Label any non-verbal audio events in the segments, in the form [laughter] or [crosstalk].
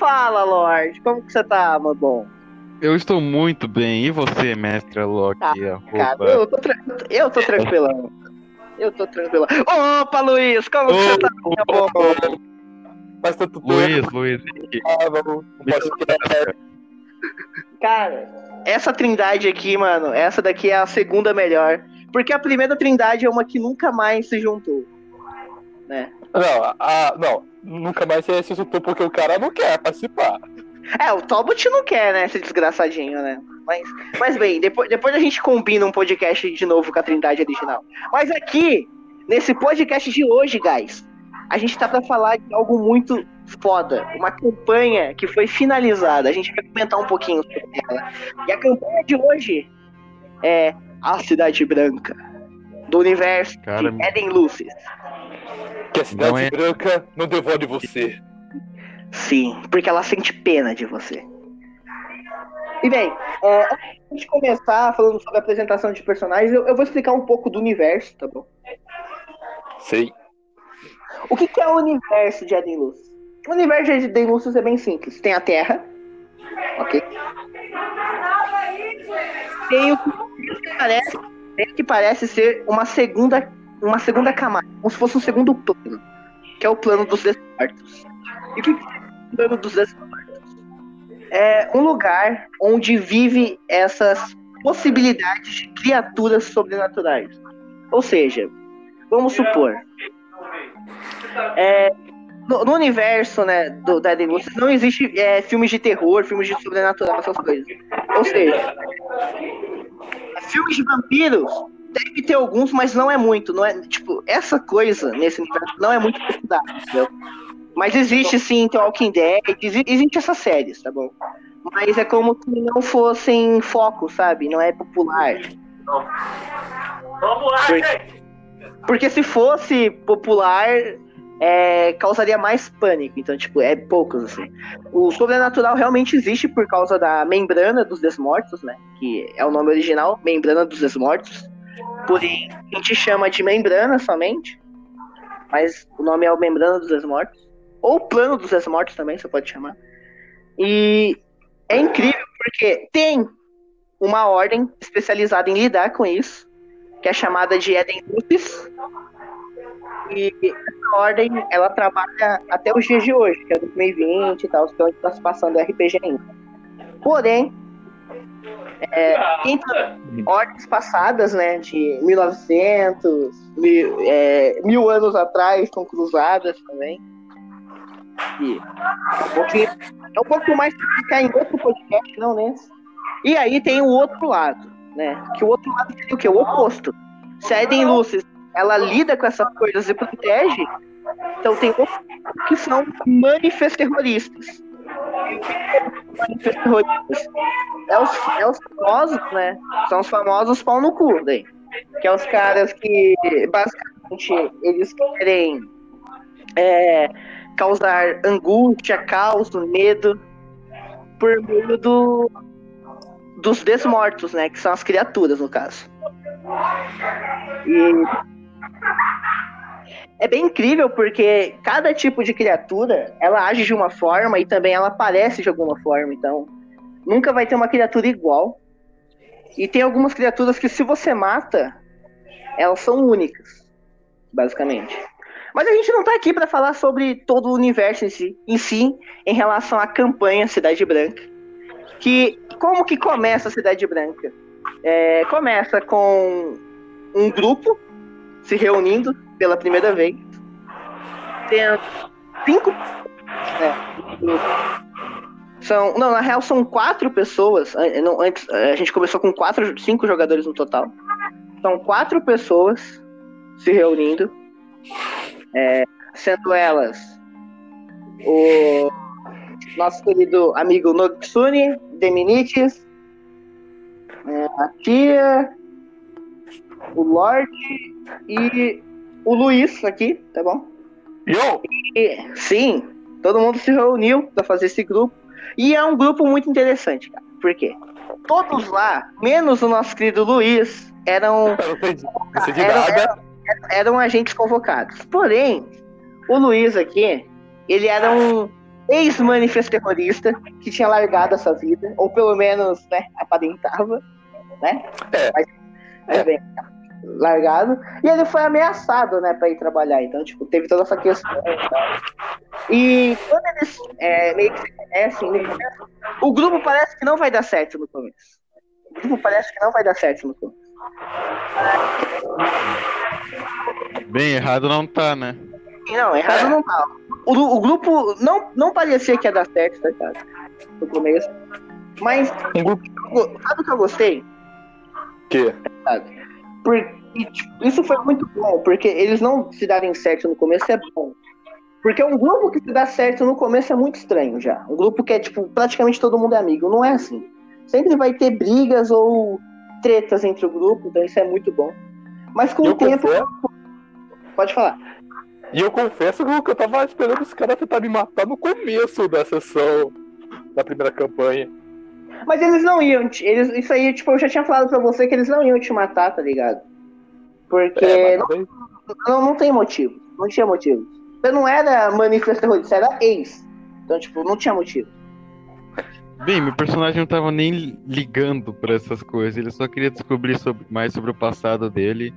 Fala, Lorde. Como que você tá, meu bom? Eu estou muito bem. E você, mestre Loki? Ah, cara, eu tô, tra- eu tô tranquilão. Eu tô tranquilão. Opa, Luiz, como que você tá, meu bom? Faz tanto tempo. Luiz, Luiz. Ah, vamos. Cara, essa trindade aqui, mano, essa daqui é a segunda melhor. Porque a primeira trindade é uma que nunca mais se juntou. Né? Não, ah, não. Nunca mais você se juntou porque o cara não quer participar. É, o Talbot não quer, né, esse desgraçadinho, né? Mas, mas bem, depois, depois a gente combina um podcast de novo com a trindade original. Mas aqui, nesse podcast de hoje, guys, a gente tá pra falar de algo muito foda. Uma campanha que foi finalizada. A gente vai comentar um pouquinho sobre ela. E a campanha de hoje é A Cidade Branca, do universo Cara, de Eden Lucis. Que a cidade Não é- branca não devore você. Sim, porque ela sente pena de você. E bem, é, antes de começar falando sobre a apresentação de personagens, eu, eu vou explicar um pouco do universo, tá bom? Sei. O que, que é o universo de Eden Luz? O universo de Eden Luz é bem simples. Tem a Terra, ok? Tem o que parece, tem o que parece ser uma segunda, uma segunda camada, como se fosse um segundo plano, que é o plano dos desmortos. E o que, é o plano dos desmortos? É um lugar onde vive essas possibilidades de criaturas sobrenaturais. Ou seja, vamos supor, é, no, no universo né, do, da Lucis não existe é, filmes de terror, filmes de sobrenatural, essas coisas. Ou seja, filmes de vampiros deve ter alguns, mas não é muito. Não é, tipo, essa coisa nesse universo não é muito estudada, entendeu? Mas existe sim The Walking Dead, exi- existe essas séries, tá bom? Mas é como se não fossem foco, sabe? Não é popular. Vamos lá, Porque- gente! Porque se fosse popular, é, causaria mais pânico. Então, tipo, é poucos, assim. O sobrenatural realmente existe por causa da membrana dos desmortos, né? Que é o nome original, membrana dos desmortos. Porém, a gente chama de membrana somente. Mas o nome é o membrana dos desmortos. Ou plano dos desmortos também, você pode chamar. E é incrível porque tem uma ordem especializada em lidar com isso que é chamada de Eden Lucis. E essa ordem, ela trabalha até os dias de hoje, que é 2020 e tal, que é onde está se passando RPG ainda. Porém, é, entre ordens passadas, né, de 1900, mil, é, mil anos atrás, com cruzadas também. E é um pouquinho, é um pouco mais pra ficar em outro podcast, não nesse. E aí tem o outro lado, né? Que o outro lado seria o quê? O oposto. Se a Eden Lucis, ela lida com essas coisas e protege, então tem outros que são manifestos terroristas. Manifestos terroristas. É os, é os famosos, né? São os famosos pau no cu, daí. Que é os caras que, basicamente, eles querem é, causar angústia, caos, medo por meio do, dos desmortos, né? Que são as criaturas, no caso. E é bem incrível porque cada tipo de criatura ela age de uma forma e também ela aparece de alguma forma. Então, nunca vai ter uma criatura igual. E tem algumas criaturas que, se você mata, elas são únicas, basicamente. Mas a gente não tá aqui para falar sobre todo o universo em si, em si, em relação à campanha Cidade Branca. Que como que começa a Cidade Branca? É, começa com um grupo se reunindo pela primeira vez. Tendo cinco. É, são, não, na real são quatro pessoas. não, Antes, a gente começou com quatro, cinco jogadores no total. São quatro pessoas se reunindo. É, sendo elas o nosso querido amigo Noxune, Deminites, é, a Tia, o Lorde e o Luiz aqui, tá bom? Yo! E, sim, todo mundo se reuniu para fazer esse grupo. E é um grupo muito interessante, cara. Por quê? Todos lá, menos o nosso querido Luiz, eram [laughs] Eu não sei de, não sei de Era- nada. eram agentes convocados. Porém, o Luiz aqui, ele era um ex-manifesto terrorista que tinha largado essa vida, ou pelo menos, né, aparentava, né? É. Mas, mas bem, largado. E ele foi ameaçado, né, pra ir trabalhar. Então, tipo, teve toda essa questão e tal. E quando eles é, meio que se conhecem, no começo, o grupo parece que não vai dar certo no começo. O grupo parece que não vai dar certo no começo. Bem, errado não tá, né? Não, errado não tá. O, o grupo não, não parecia que ia dar certo, tá ligado? No começo. Mas, Um grupo sabe o que eu gostei? que sabe? Porque, tipo, isso foi muito bom, porque eles não se darem certo no começo é bom. Porque um grupo que se dá certo no começo é muito estranho já. Um grupo que é, tipo, praticamente todo mundo é amigo. Não é assim. Sempre vai ter brigas ou tretas entre o grupo, então isso é muito bom. Mas com E o eu tempo. confesso- Pode falar. E eu confesso que eu tava esperando os caras tentar me matar no começo da sessão da primeira campanha. Mas eles não iam. te- Eles, isso aí, tipo, eu já tinha falado pra você que eles não iam te matar, tá ligado? Porque É, não, não, não tem motivo. Não tinha motivo. Você não era manifesto terrorista, você era ex. Então, tipo, não tinha motivo. Bem, meu personagem não tava nem ligando pra essas coisas, ele só queria descobrir sobre- mais sobre o passado dele,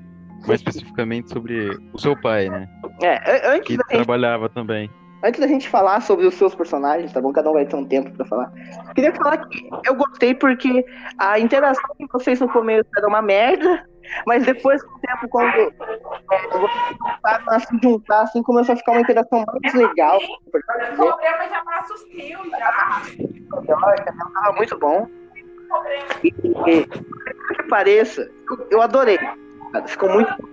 mais [laughs] especificamente sobre o seu pai, né? É, an- antes Que da, trabalhava também. Antes da gente falar sobre os seus personagens, tá bom? Cada um vai ter um tempo pra falar. Queria falar que eu gostei porque a interação de vocês no começo era uma merda, mas depois, com o tempo, quando é, vocês começaram a se juntar, assim, começou a ficar uma interação mais legal. O problema já os rios já. Tava muito bom. E, e, que pareça, eu, adorei. Ficou muito bom.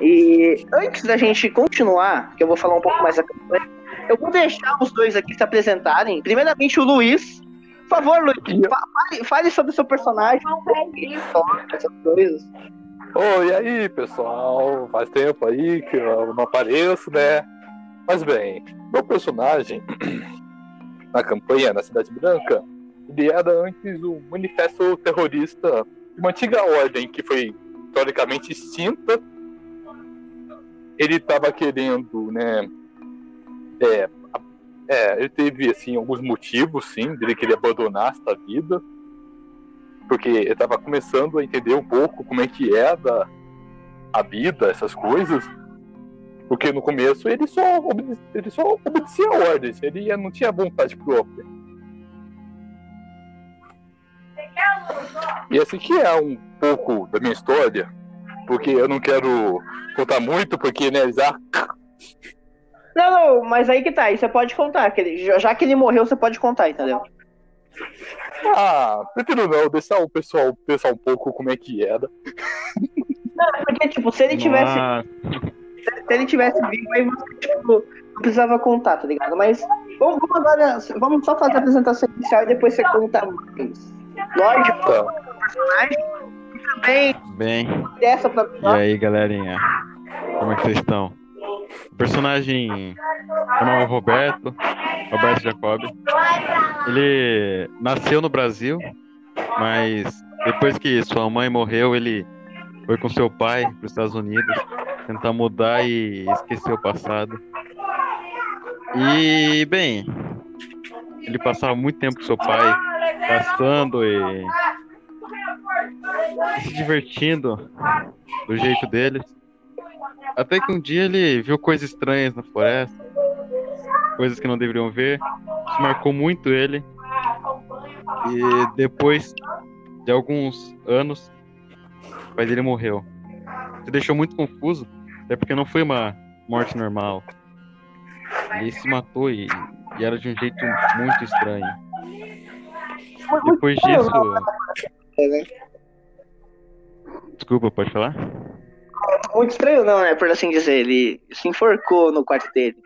E antes da gente continuar, que eu vou falar um pouco mais da campanha, eu vou deixar os dois aqui se apresentarem. Primeiramente o Luiz. Por favor, Luiz, fa- fale, fale sobre o seu personagem, essas coisas. Ô, e aí, pessoal? Faz tempo aí que eu não apareço, né? Mas bem, meu personagem [clears throat] na campanha na Cidade Branca, ele era antes um manifesto terrorista de uma antiga ordem que foi historicamente extinta. Ele estava querendo, né? É, é, ele teve assim alguns motivos, sim, dele querer abandonar esta vida porque eu tava começando a entender um pouco como é que é da, a vida, essas coisas. Porque no começo ele só, ele só obedecia ordens, ele não tinha vontade própria. E esse aqui é um pouco da minha história, porque eu não quero contar muito, porque né, já Não, não, mas aí que tá, aí você pode contar. Que ele, já- que ele morreu, você pode contar, entendeu? ah, prefiro não, deixar o pessoal pensar um pouco como é que era. Porque, tipo, se ele tivesse. Ah, se ele tivesse vivo, aí você, tipo, não precisava contar, tá ligado? Mas vamos, vamos agora, vamos só fazer a apresentação inicial e depois você conta mais. Lógico, Tá. personagem e também bem, dessa pra e aí galerinha? Como é que vocês estão? O personagem chamava Roberto, Roberto Jacob. Ele nasceu no Brasil, mas depois que sua mãe morreu, ele foi com seu pai para os Estados Unidos tentar mudar e esquecer o passado. E, bem, ele passava muito tempo com seu pai, gastando e se divertindo do jeito deles. Até que um dia ele viu coisas estranhas na floresta, coisas que não deveriam ver. Isso marcou muito ele. E depois de alguns anos, o pai dele morreu. Isso deixou muito confuso, até porque não foi uma morte normal. Ele se matou e, e era de um jeito muito estranho. Depois disso. Desculpa, pode falar? Muito estranho, não, né? Por assim dizer. Ele se enforcou no quarto dele.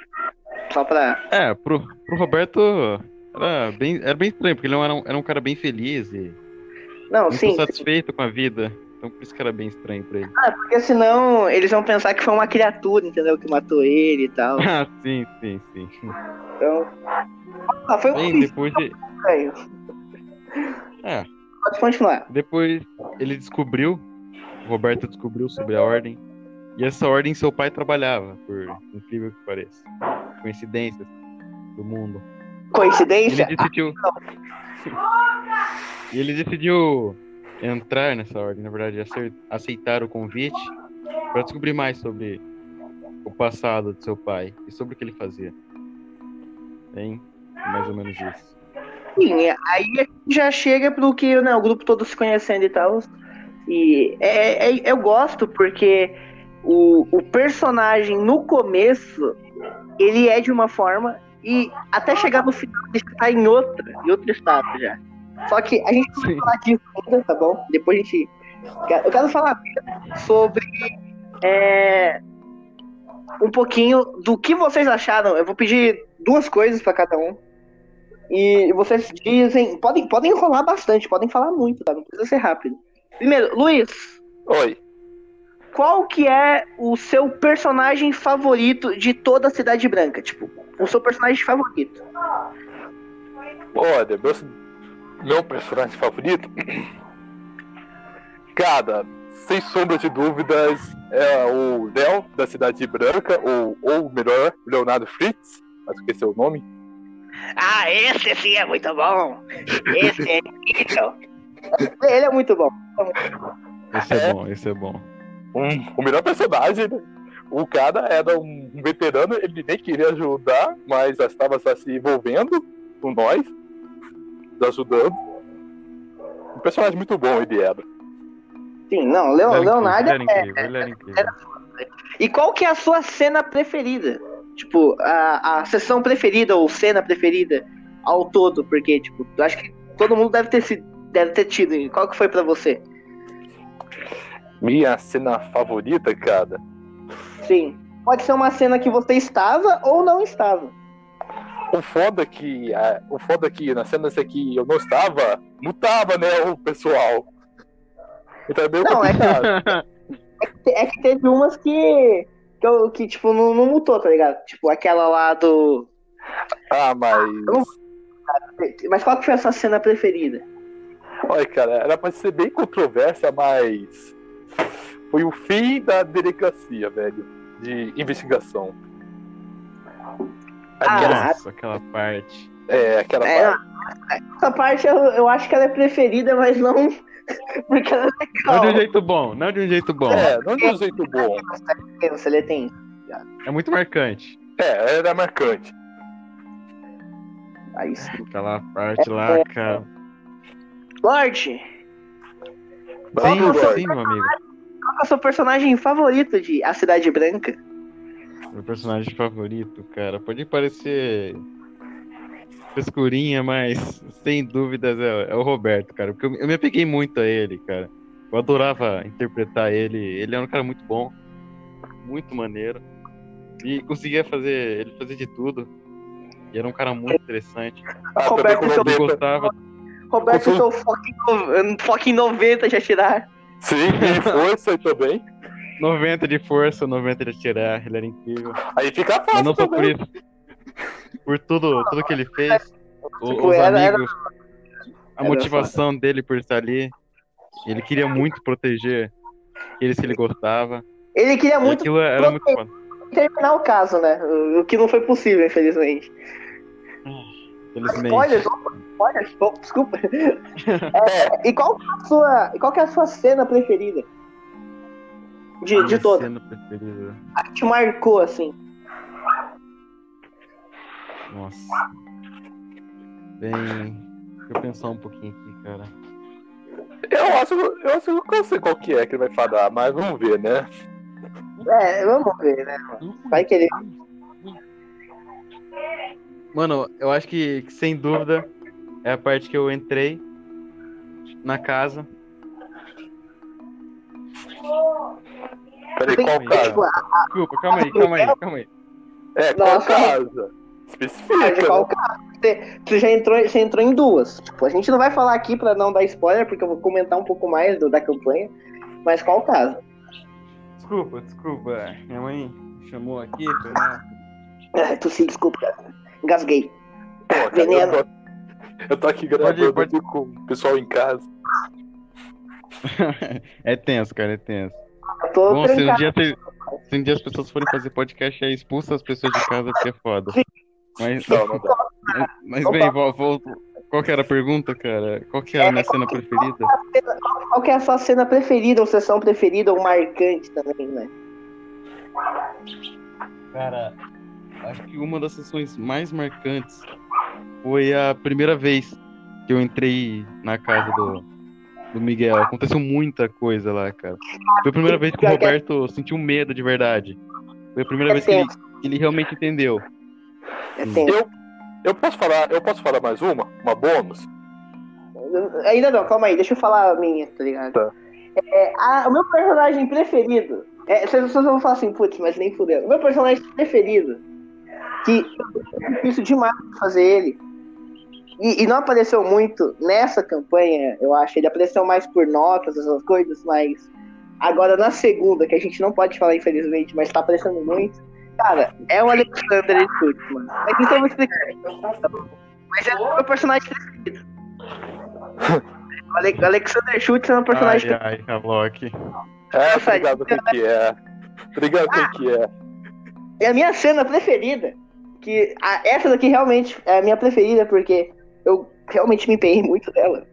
Só pra. É, pro, pro Roberto era bem, era bem estranho, porque ele não era um, era um cara bem feliz e Não, muito sim. satisfeito com a vida. Então por isso que era bem estranho pra ele. Ah, porque senão eles vão pensar que foi uma criatura, entendeu? Que matou ele e tal. [laughs] Ah, sim, sim, sim. Então. Ah, foi um bicho depois de, estranho. É. Pode continuar. depois ele descobriu, Roberto descobriu sobre a ordem. E essa ordem seu pai trabalhava, por incrível que pareça. Coincidências do mundo. Coincidência? Ele decidiu. e ele decidiu entrar nessa ordem, na verdade, aceitar o convite para descobrir mais sobre o passado de seu pai e sobre o que ele fazia. Bem, mais ou menos isso. Sim, aí já chega pro que né, o grupo todo se conhecendo e tal. E é, é- eu gosto porque o, o personagem no começo ele é de uma forma e até chegar no final ele está em outra, em outro estado já. Só que a gente não vai falar disso ainda, tá bom? Depois a gente. Eu quero falar sobre é, um pouquinho do que vocês acharam. Eu vou pedir duas coisas para cada um. E vocês dizem. Podem, podem enrolar bastante, podem falar muito, tá? Não precisa ser rápido. Primeiro, Luiz, Oi. qual que é o seu personagem favorito de toda a Cidade Branca? Tipo, o seu personagem favorito. Olha, meu, meu personagem favorito. [clears throat] Cara, sem sombra de dúvidas, é o Léo da Cidade Branca, ou, ou melhor, Leonardo Fritz, mas esqueci o nome. Ah, esse sim é muito bom. Esse é [laughs] incrível. [laughs] Ele é muito bom. Esse é bom, esse é bom. Um, o melhor personagem, né? O cara era um, veterano, ele nem queria ajudar, mas já estava só se envolvendo com nós, nos ajudando. Um personagem muito bom ele era. Sim, não, Leo- Ele era Leonardo incrível, ele é. era incrível, ele era incrível. E qual que é a sua cena preferida? Tipo, a, a sessão preferida ou cena preferida ao todo? Porque, tipo, eu acho que todo mundo deve ter, sido, deve ter tido. E Qual que foi pra você? Minha cena favorita, cara. Sim. Pode ser uma cena que você estava ou não estava. O foda que. é, o foda que na cena que eu não estava, mutava, né, o pessoal. Então é meio Não, é complicado. [laughs] É que teve umas que. Que, eu- que tipo, não, não mutou, tá ligado? Tipo, aquela lá do. Ah, mas. Mas qual que foi a sua cena preferida? Olha, cara, era pra ser bem controvérsia, mas. Foi o fim da delegacia, velho. De investigação. Ah, Aquela, Nossa, aquela parte. é, aquela É, parte. Essa parte eu, eu acho que ela é preferida, mas não. [laughs] Porque ela é Não de um legal. jeito bom, não de um jeito bom. É, não de um jeito bom. Você tem. É muito marcante. É, era marcante. Aí sim. Aquela parte lá, cara. Lorde, Vamos, Sim, Lorde. sim, meu amigo. qual é o seu personagem favorito de A Cidade Branca? Meu personagem favorito, cara. Pode parecer frescurinha, mas sem dúvidas é, é o Roberto, cara. Porque eu, eu me apeguei muito a ele, cara. Eu adorava interpretar ele. Ele era um cara muito bom, muito maneiro. E conseguia fazer, ele fazia de tudo. E era um cara muito interessante. Ah, Roberto Eu com 90. gostava. Roberto, seu fucking, fucking 90 já tirar. Sim, e [laughs] força aí também. 90 de força, 90 de atirar. Ele era incrível. Aí fica Mas fácil não só por isso. Por tudo, tudo que ele fez. Tipo, os era- era- amigos. A era motivação dele por estar ali. Ele queria muito proteger aqueles que ele gostava. Ele queria muito era muito foda. terminar o caso, né? O que não foi possível, infelizmente. Felizmente. Spoilers, opa, spoilers, desculpa. [laughs] É, e qual que é a sua, e qual que é a sua cena preferida? De, de Minha todas. cena preferida. A que te marcou, assim. Nossa. Bem. Deixa eu pensar um pouquinho aqui, cara. Eu acho, eu acho que eu sei qual que é que ele vai falar, mas vamos ver, né? É, vamos ver, né? Vai que ele. Mano, eu acho que, que sem dúvida é a parte que eu entrei na casa. Peraí, qual casa? Desculpa, calma aí, calma aí, calma aí. É, qual Nossa. casa? Especifica. qual né? caso. Você, você já entrou, você entrou em duas. Tipo, a gente não vai falar aqui pra não dar spoiler, porque eu vou comentar um pouco mais do- da campanha. Mas qual caso? Desculpa, desculpa. Minha mãe chamou aqui, foi lá. Ah, tossi, desculpa, cara. Engasguei. Pô, cara, [laughs] Veneno. eu, tô, eu tô aqui gravando Pode com o pessoal em casa. [laughs] é tenso, cara, é tenso. Eu tô Bom, se um dia, ter- se um dia as pessoas forem fazer podcast, é expulsa as pessoas de casa porque é foda. Mas, Não, não dá. mas, mas bem, vol- volto. Qual que era a pergunta, cara? Qual que era a minha cena preferida? Qual que é a sua cena preferida, ou sessão preferida, ou marcante também, né? Cara, acho que uma das sessões mais marcantes foi a primeira vez que eu entrei na casa do, do Miguel. Aconteceu muita coisa lá, cara. Foi a primeira vez que o Roberto sentiu medo de verdade. Foi a primeira É vez que ele, que ele realmente entendeu. é tenso. Eu posso falar, eu posso falar mais uma? Uma bônus? Ainda não, calma aí, deixa eu falar a minha, tá ligado? Tá. É, a- o meu personagem preferido. É, vocês vocês vão falar assim, putz, mas nem fudeu. O meu personagem preferido, que é difícil demais de fazer ele. E, e não apareceu muito nessa campanha, eu acho. Ele apareceu mais por notas, essas coisas, mas agora na segunda, que a gente não pode falar, infelizmente, mas tá aparecendo muito. Cara, é o Alexander Schultz, mano. Mas então eu vou explicar. Mas é o meu personagem preferido. [laughs] Ale- Alexander Schultz é meu personagem Ai, ai, Havlock. É, ligado quem que é. Ligado quem que é. É a minha cena preferida. Que a- essa daqui realmente é a minha preferida, porque eu realmente me empenhei muito dela.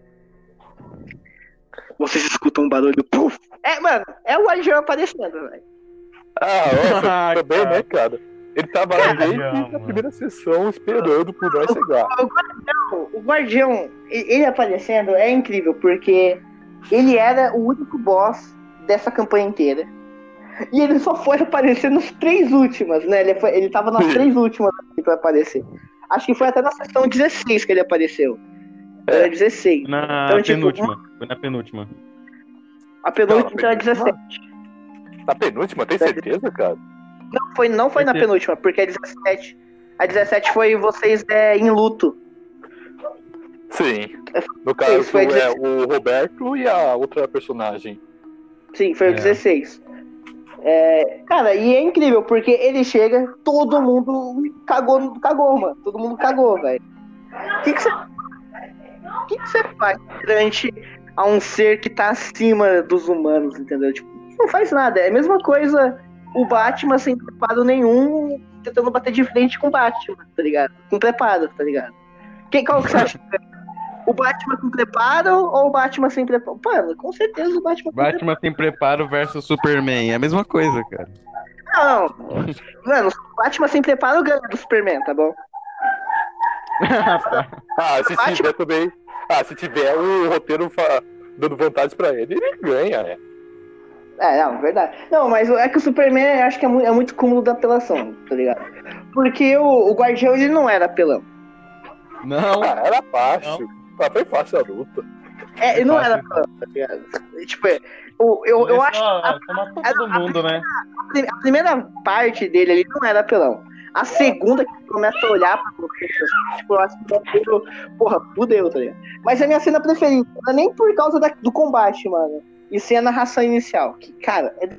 Vocês escutam um barulho, puf! É, mano, é o Guardião aparecendo, velho. Ah, ó, [laughs] também, Cara. né, cara? Ele tava lá desde a primeira sessão esperando por nós chegar. O Guardião, e- ele aparecendo é incrível, porque ele era o único boss dessa campanha inteira. E ele só foi aparecer nas três últimas, né? Ele, foi, ele tava nas Sim. três últimas pra aparecer. Acho que foi até na sessão 16 que ele apareceu. É. Era 16. Na Então, tipo, penúltima. Foi na penúltima. A penúltima Não, então é penúltima? 17. Na penúltima, tem certeza, cara? Não foi, não foi na penúltima, porque é 17. A 17 foi vocês é, em luto. Sim. No caso, Isso, foi é o Roberto e a outra personagem. Sim, foi É. o 16. É, cara, e é incrível, porque ele chega, todo mundo cagou, cagou, mano. Todo mundo cagou, velho. O que você que você faz perante a um ser que tá acima dos humanos, entendeu? Tipo, não faz nada. É a mesma coisa o Batman sem preparo nenhum, tentando bater de frente com o Batman, tá ligado? Com preparo, tá ligado? Quem, qual que você acha? O Batman com preparo ou o Batman sem preparo? Mano, com certeza o Batman com Batman tem preparo versus Superman. É a mesma coisa, cara. Não, mano, o Batman sem preparo ganha do Superman, tá bom? [laughs] Ah, se Batman- tiver também. Ah, se tiver o roteiro fa- dando vantagens pra ele, ele ganha, né? É, não, verdade. Não, mas é que o Superman eu acho que é muito, é muito cúmulo da apelação, tá ligado? Porque o, o Guardião ele não era apelão. Não. Ah, era fácil. Ah, foi fácil a luta. É, ele não Fácil. era apelão, tá ligado? Tipo, é, o- eu, eu acho só matou todo mundo, né? que a primeira parte dele ali não era apelão. A segunda que começa a olhar pra você, tipo, eu acho que é meio, porra, fudeu, tá ligado? Mas é a minha cena preferida, não é nem por causa da- do combate, mano. E sim a narração inicial. Que, cara, é-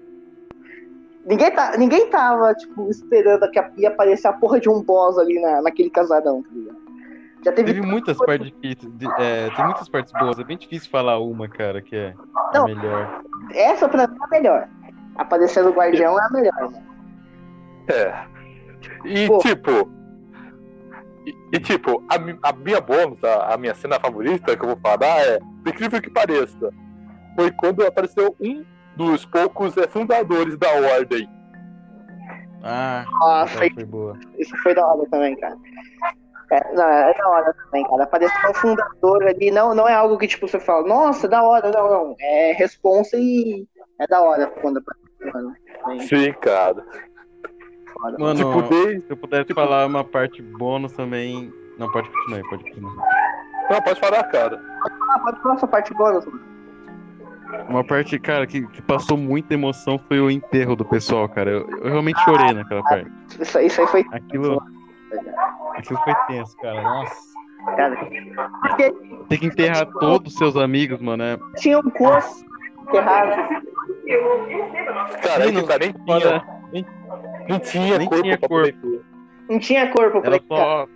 ninguém, tá, ninguém tava, tipo, esperando que ia aparecer a porra de um boss ali na, naquele casadão, tá ligado? Já teve. Teve muitas partes difíceis. de- é, tem muitas partes boas. É bem difícil falar uma, cara, que é a Não. melhor. Essa pra mim é a melhor. Aparecendo o guardião é a melhor, né? É. E Pô. tipo. E, e, tipo, a, a minha bônus, a, a minha cena favorita que eu vou falar é, por incrível que pareça, foi quando apareceu um dos poucos é, fundadores da ordem. Ah, Nossa, essa foi boa. Isso foi da hora também, cara. É, não, é da hora também, cara. Aparecer um fundador ali não, não é algo que, tipo, você fala, nossa, da hora, não, não. É responsa e é da hora quando aparece, mano. Bem Sim, cara. foda. Mano, tipo, desde... se eu pudesse falar uma parte bônus também. Não, pode continuar, aí, pode continuar. Não, pode falar, cara. Ah, pode falar essa parte bônus, mano. Uma parte, cara, que, que passou muita emoção foi o enterro do pessoal, cara. Eu, eu realmente chorei naquela parte. Isso, aí- isso aí foi. Aquilo, aquilo foi tenso, cara. Nossa. Cara. Porque Tem que enterrar todos os seus amigos, mano. É tinha um corpo enterrado. Cara, que tá, nem tinha, nem tinha Nem corpo tinha corpo. Não tinha corpo pra Era só,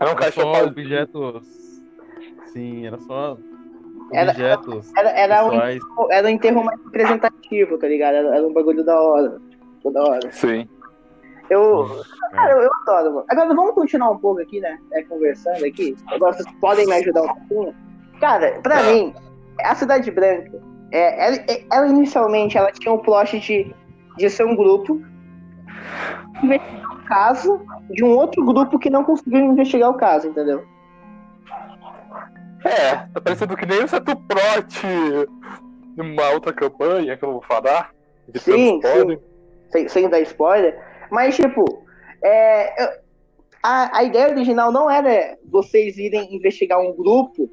Era um objetos. Sim, era só Era- objetos Era, era, um, era um enterro mais representativo, tá ligado? Era, era um bagulho da hora. toda hora. Sim. Eu, cara, eu, eu adoro, mano. Agora vamos continuar um pouco aqui, né? É, conversando aqui. Agora vocês podem me ajudar um pouquinho. Cara, pra mim, a Cidade Branca, é, ela, é- ela inicialmente ela tinha um plot de, de ser um grupo investigar o caso de um outro grupo que não conseguiu investigar o caso, entendeu? É, tá parecendo que nem o certo plot de uma outra campanha que eu vou falar. Sim, transporte. sem, sem dar spoiler. Mas, tipo, é, a, a ideia original não era vocês irem investigar um grupo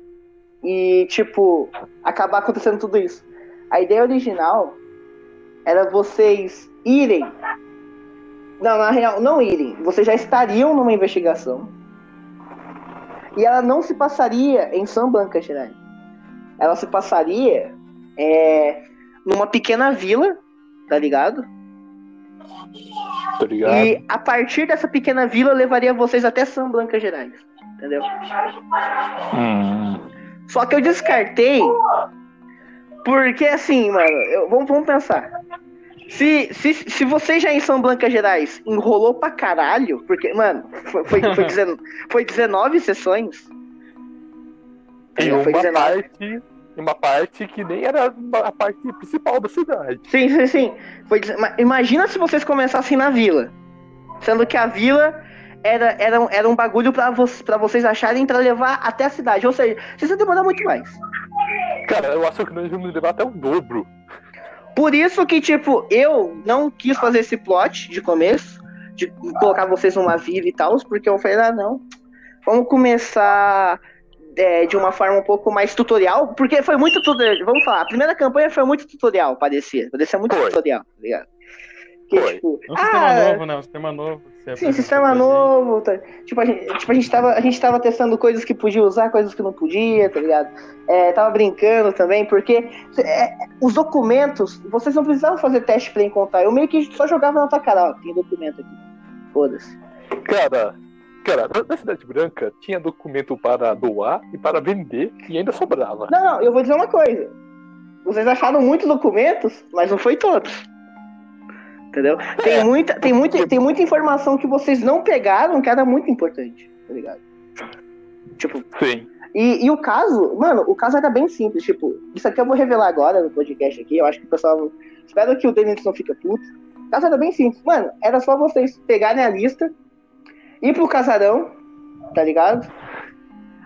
e, tipo, acabar acontecendo tudo isso. A ideia original era vocês irem. Não, na real, não irem. Vocês já estariam numa investigação. E ela não se passaria em São Blanca, Gerais. Ela se passaria é, numa pequena vila, tá ligado? Ligado? E a partir dessa pequena vila levaria vocês até São Blanca Gerais. Entendeu? Hum. Só que eu descartei. Porque assim, mano, eu- vamos, vamos pensar. Se, se, se você já em São Blanca Gerais enrolou pra caralho, porque, mano, foi, foi, foi, [laughs] 19, foi 19 sessões. Em Foi uma 19. parte, uma parte que nem era a parte principal da cidade. Sim, sim, sim. Imagina se vocês começassem na vila. Sendo que a vila era, era, um- era um bagulho pra, vo vocês acharem pra levar até a cidade. Ou seja, vocês iam demorar muito mais. Cara, eu acho que nós vamos levar até o dobro. Por isso que, tipo, eu não quis fazer esse plot de começo, de colocar vocês numa vila e tal, porque eu falei, ah, não. Vamos começar é, de uma forma um pouco mais tutorial, porque foi muito tutorial. Vamos falar, a primeira campanha foi muito tutorial, parecia. Parecia muito Foi. tutorial, tá ligado? Que, Foi. tipo, É um sistema ah, novo, né? Um sistema novo. Sim, sistema novo. tá- Tipo, a gente, tipo, a gente tava, a gente tava testando coisas que podia usar, coisas que não podia, tá ligado? É, tava brincando também, porque é, os documentos, vocês não precisavam fazer teste pra encontrar. Eu meio que só jogava na tua cara, ó, tem documento aqui. Foda-se. Cara, cara, na- Cidade Branca tinha documento para doar e para vender e ainda sobrava. Não, não, eu vou dizer uma coisa. Vocês acharam muitos documentos, mas não foi todos. Entendeu? Tem, É. muita, tem, muita, tem muita informação que vocês não pegaram que era muito importante, tá ligado? Tipo, Sim. E, e o caso, mano, o caso era bem simples. Tipo, isso aqui eu vou revelar agora no podcast aqui. Eu acho que o pessoal. Espero que o Denis não fique puto. O caso era bem simples. Mano, era só vocês pegarem a lista, ir pro casarão, tá ligado?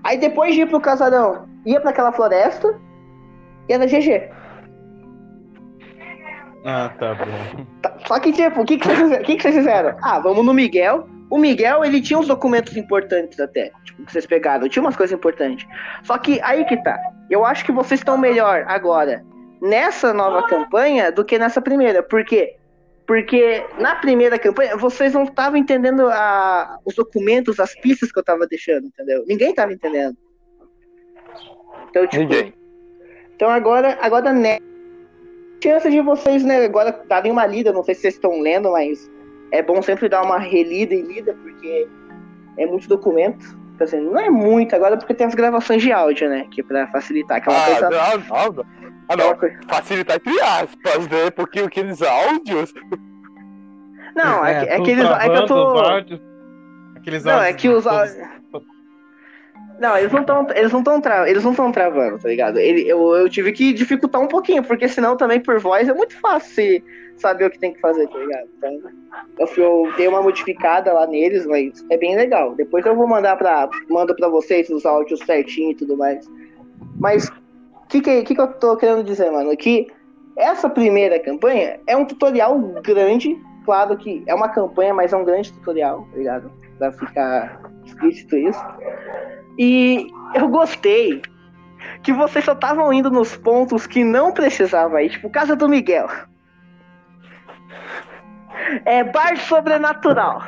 Aí depois de ir pro casarão, ia pra aquela floresta e era GG. Ah, tá bom. Tá- Só que, tipo, o que, que, vocês, que, que vocês fizeram? Ah, vamos no Miguel. O Miguel, ele tinha uns documentos importantes até. Tipo, que vocês pegaram. Tinha umas coisas importantes. Só que aí que tá. Eu acho que vocês estão melhor agora nessa nova campanha do que nessa primeira. Por quê? Porque na primeira campanha, vocês não estavam entendendo a- os documentos, as pistas que eu tava deixando, entendeu? Ninguém tava entendendo. Então, tipo, Ninguém. então agora, agora né, chance de vocês, né, agora darem uma lida, não sei se vocês estão lendo, mas é bom sempre dar uma relida e lida, porque é muito documento. Então, assim, não é muito agora, porque tem as gravações de áudio, né, que é pra facilitar aquela Ah, coisa. Ah, não. Facilitar entre aspas, né? Porque aqueles áudios. Não, é, que- é tudo que eles, é que eu tô... os áudios. Aqueles Não, é que os áudios... Não, eles não estão eles não tão tra... eles não estão travando, tá ligado? Ele, eu, eu tive que dificultar um pouquinho, porque senão também por voz é muito fácil saber o que tem que fazer, tá ligado? Então, eu, fui- eu dei uma modificada lá neles, mas é bem legal. Depois eu vou mandar pra. Mando pra vocês os áudios certinho e tudo mais. Mas que, que, que, eu tô querendo dizer, mano? Que essa primeira campanha é um tutorial grande. Claro que é uma campanha, mas é um grande tutorial, tá ligado? Pra ficar explícito isso. E eu gostei que vocês só estavam indo nos pontos que não precisava ir, tipo Casa do Miguel. É bar sobrenatural.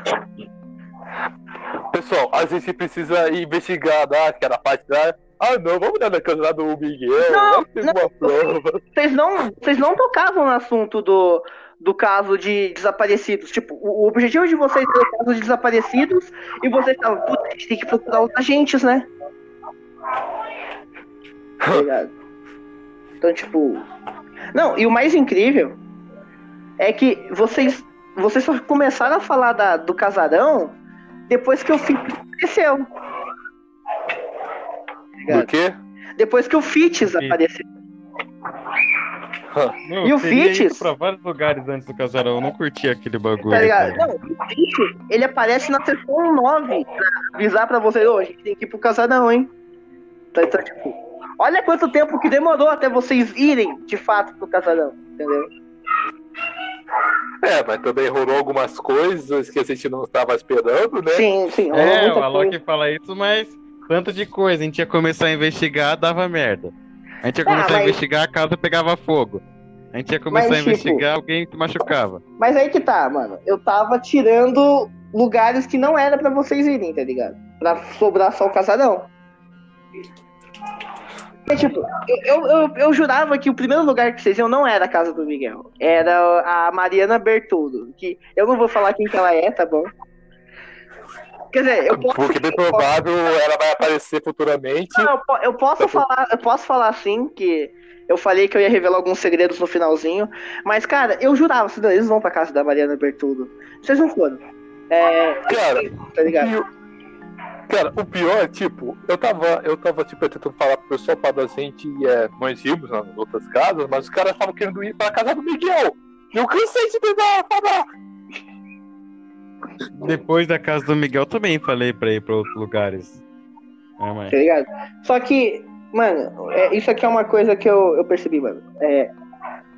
Pessoal, a gente precisa investigar né, aquela parte lá. Ah, não, vamos dar na casa lá do Miguel. Não, não. uma prova. Vocês não, vocês não tocavam no assunto do, do caso de desaparecidos. Tipo, o, o objetivo de vocês era o caso de desaparecidos e vocês estavam, puta, a gente tem que procurar os agentes, né? [laughs] Tá? Então, tipo. Não, e o mais incrível é que vocês vocês só começaram a falar da- do casarão depois que o Fitz apareceu. Tá Do ligado? quê? Depois que o Fitz apareceu. Meu, E o Fitz? pra vários lugares antes do casarão. Eu não curti aquele bagulho. Tá ligado? cara. Não, o Fitz, ele aparece na sessão 9 pra avisar pra vocês, ô, a gente tem que ir pro casarão, hein? Então, então, tipo, olha quanto tempo que demorou até vocês irem, de fato, pro casarão, entendeu? É, mas também rolou algumas coisas que a gente não estava esperando, né? Sim, sim, É, o Alok coisa. fala isso, mas tanto de coisa. A gente ia começar a investigar, dava merda. A gente ia Ah, começar a mas- investigar, a casa pegava fogo. A gente ia começar Mas, a tipo- investigar, alguém se machucava. Mas aí que tá, mano. Eu tava tirando lugares que não era pra vocês irem, tá ligado? Pra sobrar só o casarão. É, tipo, eu, eu, eu, eu jurava que o primeiro lugar que vocês iam não era a casa do Miguel. Era a Mariana Bertoldo. Que eu não vou falar quem que ela é, tá bom? Quer dizer, eu posso. Porque bem provável ela vai aparecer futuramente. Não, eu, eu posso falar, eu posso falar assim que eu falei que eu ia revelar alguns segredos no finalzinho, mas cara, eu jurava, eles vão pra casa da Mariana Bertoldo. Vocês não foram. É, Cara, tá ligado? O- Cara, o pior é, tipo, eu tava, eu tava, tipo, tentando falar pro pessoal para a gente é, nós íamos nas outras casas, mas os caras estavam querendo ir pra casa do Miguel. Eu cansei de tentar falar. Depois da casa do Miguel também falei pra ir pra outros lugares. É, mas... Tá ligado? Só que, mano, é, isso aqui é uma coisa que eu, eu percebi, mano. É,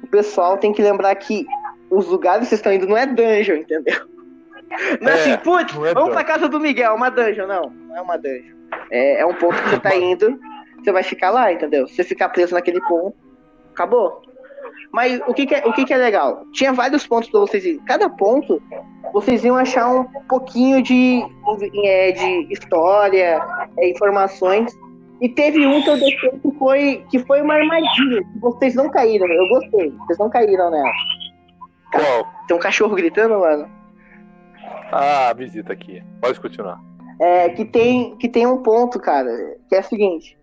o pessoal tem que lembrar que os lugares que vocês estão indo não é dungeon, entendeu? [laughs] Não é, É, assim, putz, é vamos pra casa do Miguel, uma dungeon. Não, não é uma dungeon. É, é um ponto que você tá indo, você vai ficar lá, entendeu? Se você ficar preso naquele ponto, acabou. Mas o que, que, é, o que, que é legal? Tinha vários pontos pra vocês irem. Cada ponto, vocês iam achar um pouquinho de, é, de história, é, informações. E teve um que eu deixei que foi, que foi uma armadilha. Que vocês não caíram, eu gostei. Vocês não caíram nela. Qual? Tem um cachorro gritando, mano. Ah, visita aqui. Pode continuar. É, que tem, que tem um ponto, cara, que é o seguinte.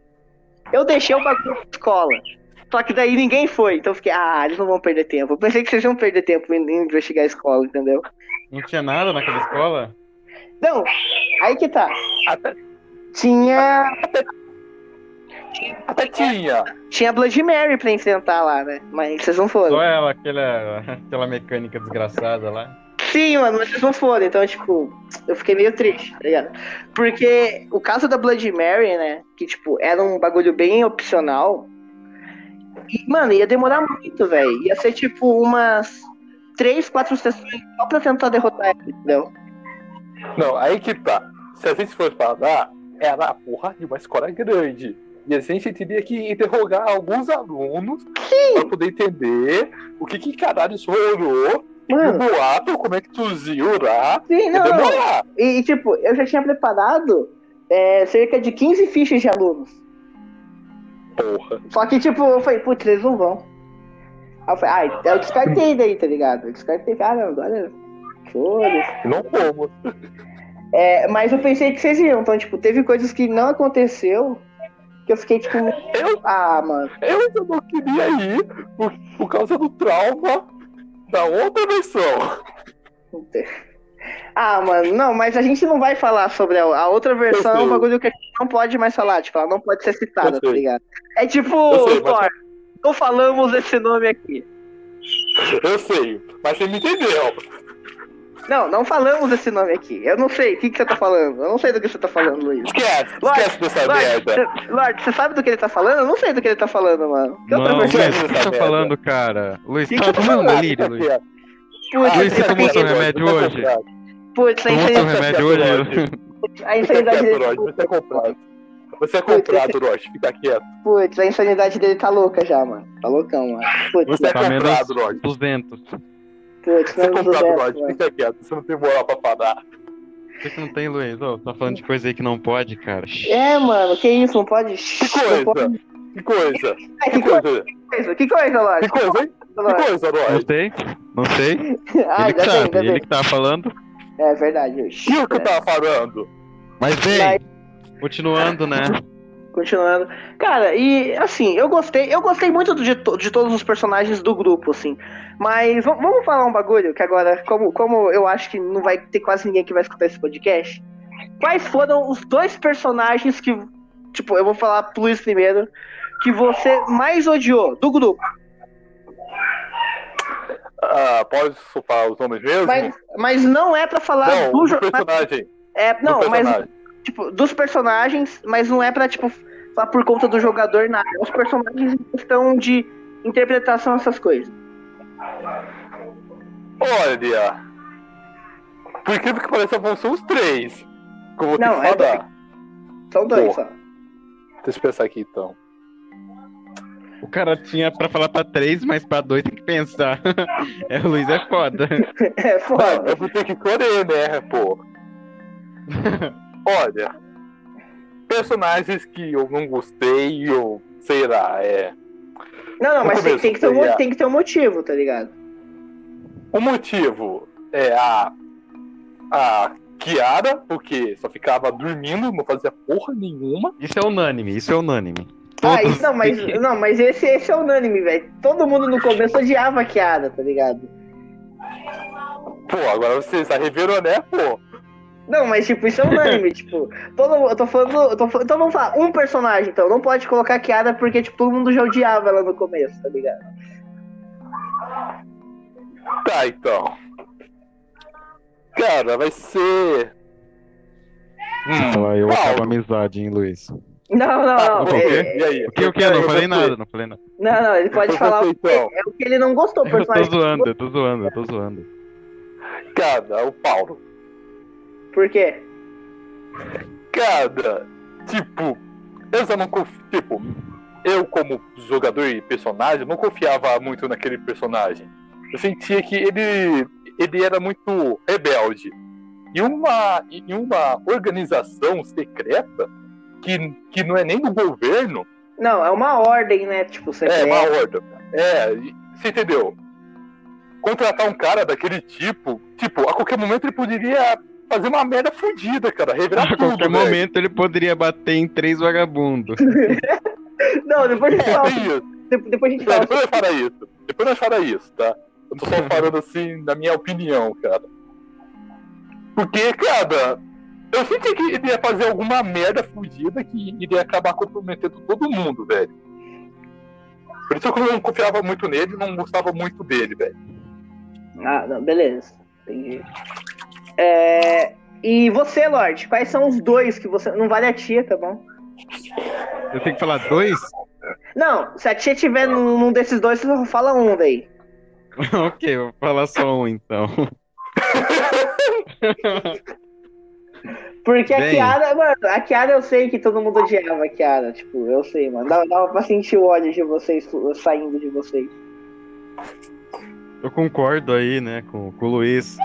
Eu deixei o bagulho na escola. Só que daí ninguém foi. Então eu fiquei, ah, eles não vão perder tempo. Eu pensei que vocês iam perder tempo em investigar a escola, entendeu? Não tinha nada naquela escola? Não, aí que tá. Até, Tinha. até tinha. Tinha Blood Mary pra enfrentar lá, né? Mas vocês não foram. Só ela, aquela, aquela mecânica desgraçada lá. Sim, mano, mas vocês não foram, então, tipo, eu fiquei meio triste, tá ligado? Porque o caso da Blood Mary, né, que, tipo, era um bagulho bem opcional, e, mano, ia demorar muito, velho. Ia ser, tipo, umas três, quatro sessões só pra tentar derrotar ela, entendeu? Não, aí que tá. Se a gente fosse falar, era a porra de uma escola grande. E a gente teria que interrogar alguns alunos pra poder entender o que que caralho rolou no Mano, boato, como é que tu viu lá. sim, não, não. E, e, tipo, eu já tinha preparado é, cerca de 15 fichas de alunos. Porra. Só que, tipo, eu falei, putz, eles não vão. Aí eu falei, ah, eu descartei daí, tá ligado? Eu descartei, cara, agora. Foda-se. Não como. É, mas eu pensei que vocês iam, então, tipo, teve coisas que não aconteceu que eu fiquei, tipo, Eu, ah, mano. eu não queria ir por, por causa do trauma da outra versão. não tem- Ah, mano, não, mas a gente não vai falar sobre a, a outra versão, é um bagulho que a gente não pode mais falar, tipo, ela não pode ser citada, tá ligado? É tipo, sei, mas- Thor, não falamos esse nome aqui. Eu sei, mas você me entendeu. Não, não falamos esse nome aqui. Eu não sei, o que, que você tá falando? Eu não sei do que você tá falando, Luiz. Esquece, Lorde, esquece dessa Lorde, merda. Lorde, você sabe do que ele tá falando? Eu não sei do que ele tá falando, mano. Que outra Não, versão? Luiz, o que você tá falando, cara? Luiz, Que tá tomando falando? delírio, Luiz. Putz, Luiz, você tomou seu remédio hoje? Putz, a insanidade, remédio [laughs] hoje? a insanidade dele. Roger, você é comprado. Você é comprado, Roger, fica quieto. Putz, a insanidade dele tá louca já, mano. Tá loucão, mano. Putz, Você é Tá comprado, Roger. 200. putz, Você é não comprado, mano. fica quieto. Você não tem moral pra falar. Você que não tem, Luiz? Ô, tá falando de coisa aí que não pode, cara. É, mano, que isso, não pode. Que Não pode. coisa? Que coisa? É, Que que coisa, coisa? que coisa, Lorde? Que coisa, hein? Que Lorde? coisa, Não Roger? sei, não sei. [laughs] Ah, Ele que sabe, ele que tá falando. É verdade. E o que eu tava falando? Mas bem, Mas- continuando, né? Continuando. Cara, e assim, eu gostei, eu gostei muito de, to- de todos os personagens do grupo, assim. Mas vamos falar um bagulho que agora, como, como eu acho que não vai ter quase ninguém que vai escutar esse podcast. Quais foram os dois personagens que, tipo, eu vou falar pro Luiz primeiro, que você mais odiou do grupo? Ah, pode falar os nomes mesmo? Mas, mas não é pra falar não, do do personagem. É, não, mas tipo, dos personagens, mas não é pra, tipo, falar por conta do jogador nada. Os personagens em questão de interpretação, essas coisas. Olha. Por incrível que pareça, ser os três. Que eu vou ter Não, é falar. São dois Pô. só. Deixa eu pensar aqui então. O cara tinha pra falar pra três, mas pra dois tem que pensar. [laughs] é, o Luiz é foda. É, foda. eu vou ter que escolher, né, pô? [laughs] Olha. Personagens que eu não gostei, ou sei lá, é. Não, não, mas tem, tem que ter um, tem que ter um motivo, tá ligado? O motivo é a. A Kiara, porque só ficava dormindo, não fazia porra nenhuma. Isso é unânime, isso é unânime. Ah, isso não, mas, [laughs] não, mas esse, esse é unânime, velho. Todo mundo no começo odiava a Kiara, tá ligado? Pô, agora você está revirou, né, pô? Não, mas tipo, isso é unânime, [laughs] tipo, todo, eu tô falando, eu tô, então vamos falar, um personagem, então, não pode colocar a Kiara porque, tipo, todo mundo já odiava ela no começo, tá ligado? Tá, então. Cara, vai ser. Hum, eu Paulo. acabo a amizade, hein, Luiz? Não, não, Ah, não. quê? é- E aí? O que, o que? Eu não falei nada, não falei nada. não, não, ele pode falar o que, então. é o que ele não gostou, Eu tô zoando, eu tô zoando, eu tô zoando. Cara, o Paulo. Por quê? Cara, tipo, eu só não confio. Tipo, eu, como jogador e personagem, não confiava muito naquele personagem. Eu sentia que ele, ele era muito rebelde. E uma, e uma organização secreta, que, que não é nem do governo, Não, é uma ordem, né? Tipo, você é uma ordem. É, você entendeu? Contratar um cara daquele tipo, tipo, a qualquer momento ele poderia fazer uma merda fodida, cara. Revirar A tudo, qualquer velho. momento ele poderia bater em três vagabundos. [laughs] Não, depois a gente fala. é Depois a gente fala. depois nós fala isso. Depois nós fala isso, tá? Eu tô só falando assim, na minha opinião, cara. Porque, cara, eu senti que ele ia fazer alguma merda fodida que iria acabar comprometendo todo mundo, velho. Por isso que eu não confiava muito nele e não gostava muito dele, velho. Ah, não, beleza. Entendi. É, E você, Lorde, quais são os dois que você. Não vale a tia, tá bom? Eu tenho que falar dois? Não, se a tia tiver num num desses dois, você só fala um daí. [laughs] ok, vou falar só um então. [laughs] Porque a Bem. Kiara, mano, a Kiara eu sei que todo mundo odiava a Kiara, tipo, eu sei, mano. Dava, dava pra sentir o ódio de vocês saindo de vocês. Eu concordo aí, né, com, com o Luiz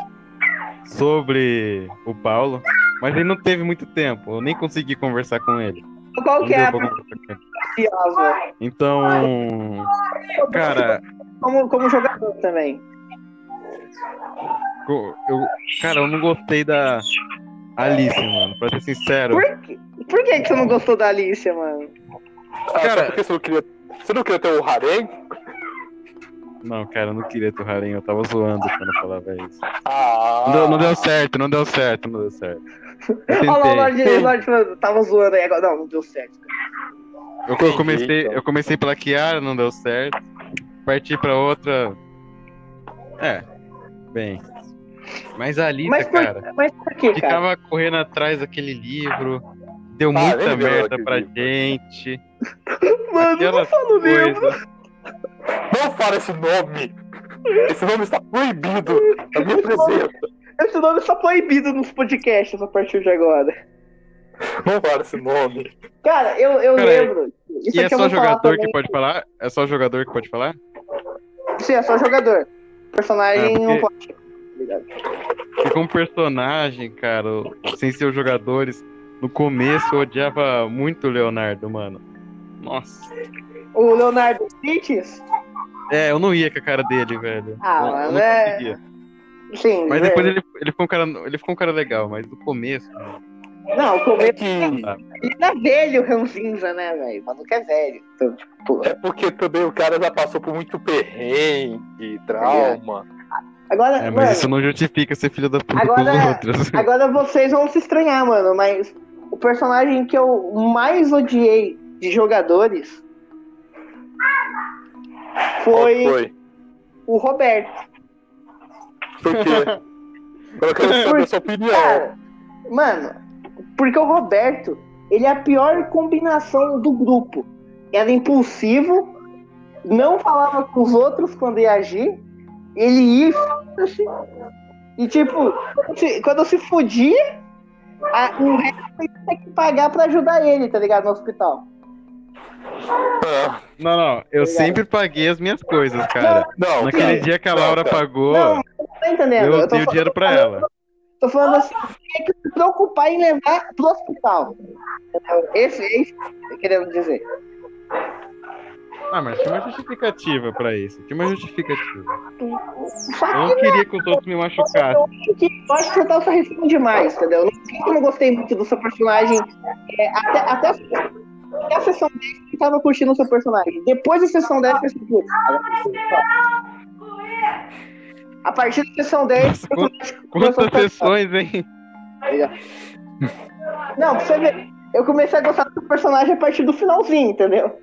sobre o Paulo, mas ele não teve muito tempo, eu nem consegui conversar com ele. Qual que é a? Então, cara, Como, como jogador também. eu, cara, eu não gostei da Alice, mano, pra ser sincero. Por, que- por que, que você não gostou da Alicia, mano? Ah, Cara- porque você não queria. Você não queria ter o harém? Não, cara, eu não queria ter o Harem, eu tava zoando quando eu falava isso. Ah. Não deu, não deu certo, não deu certo, não deu certo. Olha lá, o Lorde, o tava zoando aí agora. Não, não deu certo. Eu, eu comecei, então. eu comecei pela Kiara, não deu certo. Parti pra outra. É, bem. Mas a Alita, Mas por, cara, mas por que, cara? ficava correndo atrás daquele livro. Deu Ah, muita merda pra livro. gente. [laughs] Mano, Aquela não fala o livro. Não fala esse nome! Esse nome está proibido na minha presença. Esse nome está proibido nos podcasts a partir de agora. Não fala esse nome. Cara, eu, eu Cara, lembro. Isso E é só jogador que pode falar? É só jogador que pode falar? Sim, é só jogador. Personagem Ah, não porque- pode. Tá ligado? E como personagem, cara, sem ser os jogadores, no começo eu odiava muito o Leonardo, mano. Nossa. O Leonardo Cities? É, eu não ia com a cara dele, velho. Ah, eu, eu mas não é- conseguia. Sim. Mas né? depois ele, ele ficou um cara. Ele ficou um cara legal, mas no começo. mano, Não, o É começo que. ele é velho, ranzinza, né, velho? O maluco é velho. Então, tipo. É porque também o cara já passou por muito perrengue, trauma. Agora, É, mas mano, isso não justifica ser filho da puta Agora- com os outros. [laughs] agora vocês vão se estranhar, mano, mas o personagem que eu mais odiei de jogadores foi, foi? o Roberto. Por quê? [laughs] Eu quero saber a sua opinião. Cara, mano, porque o Roberto, ele é a pior combinação do grupo. Era impulsivo, não falava com os outros quando ia agir, ele ia e. E tipo, se- quando se fudia, a- o resto ia ter que pagar pra ajudar ele, tá ligado? No hospital. Ah, Não, não, eu Obrigado. sempre paguei as minhas coisas, cara. Não, Naquele cara. dia que a Não, Laura cara. pagou, Não, tá entendendo? eu tô dei o dinheiro pra ela. Tô falando assim, tem que se preocupar em levar pro hospital. Entendeu? Esse é isso que eu tô querendo dizer. Ah, mas tinha uma justificativa pra isso. Tinha uma justificativa. Eu não queria que os outros me machucassem. Eu acho que, que você tá sarrifando demais, entendeu? Eu não gostei muito do seu personagem. é, até, até, a, até a sessão 10 eu tava curtindo o seu personagem. Depois da sessão 10 eu pensei, putz, A partir da sessão 10, Nossa, Quantas sessões, hein? Não, pra você ver, eu comecei a gostar do seu personagem a partir do finalzinho, entendeu?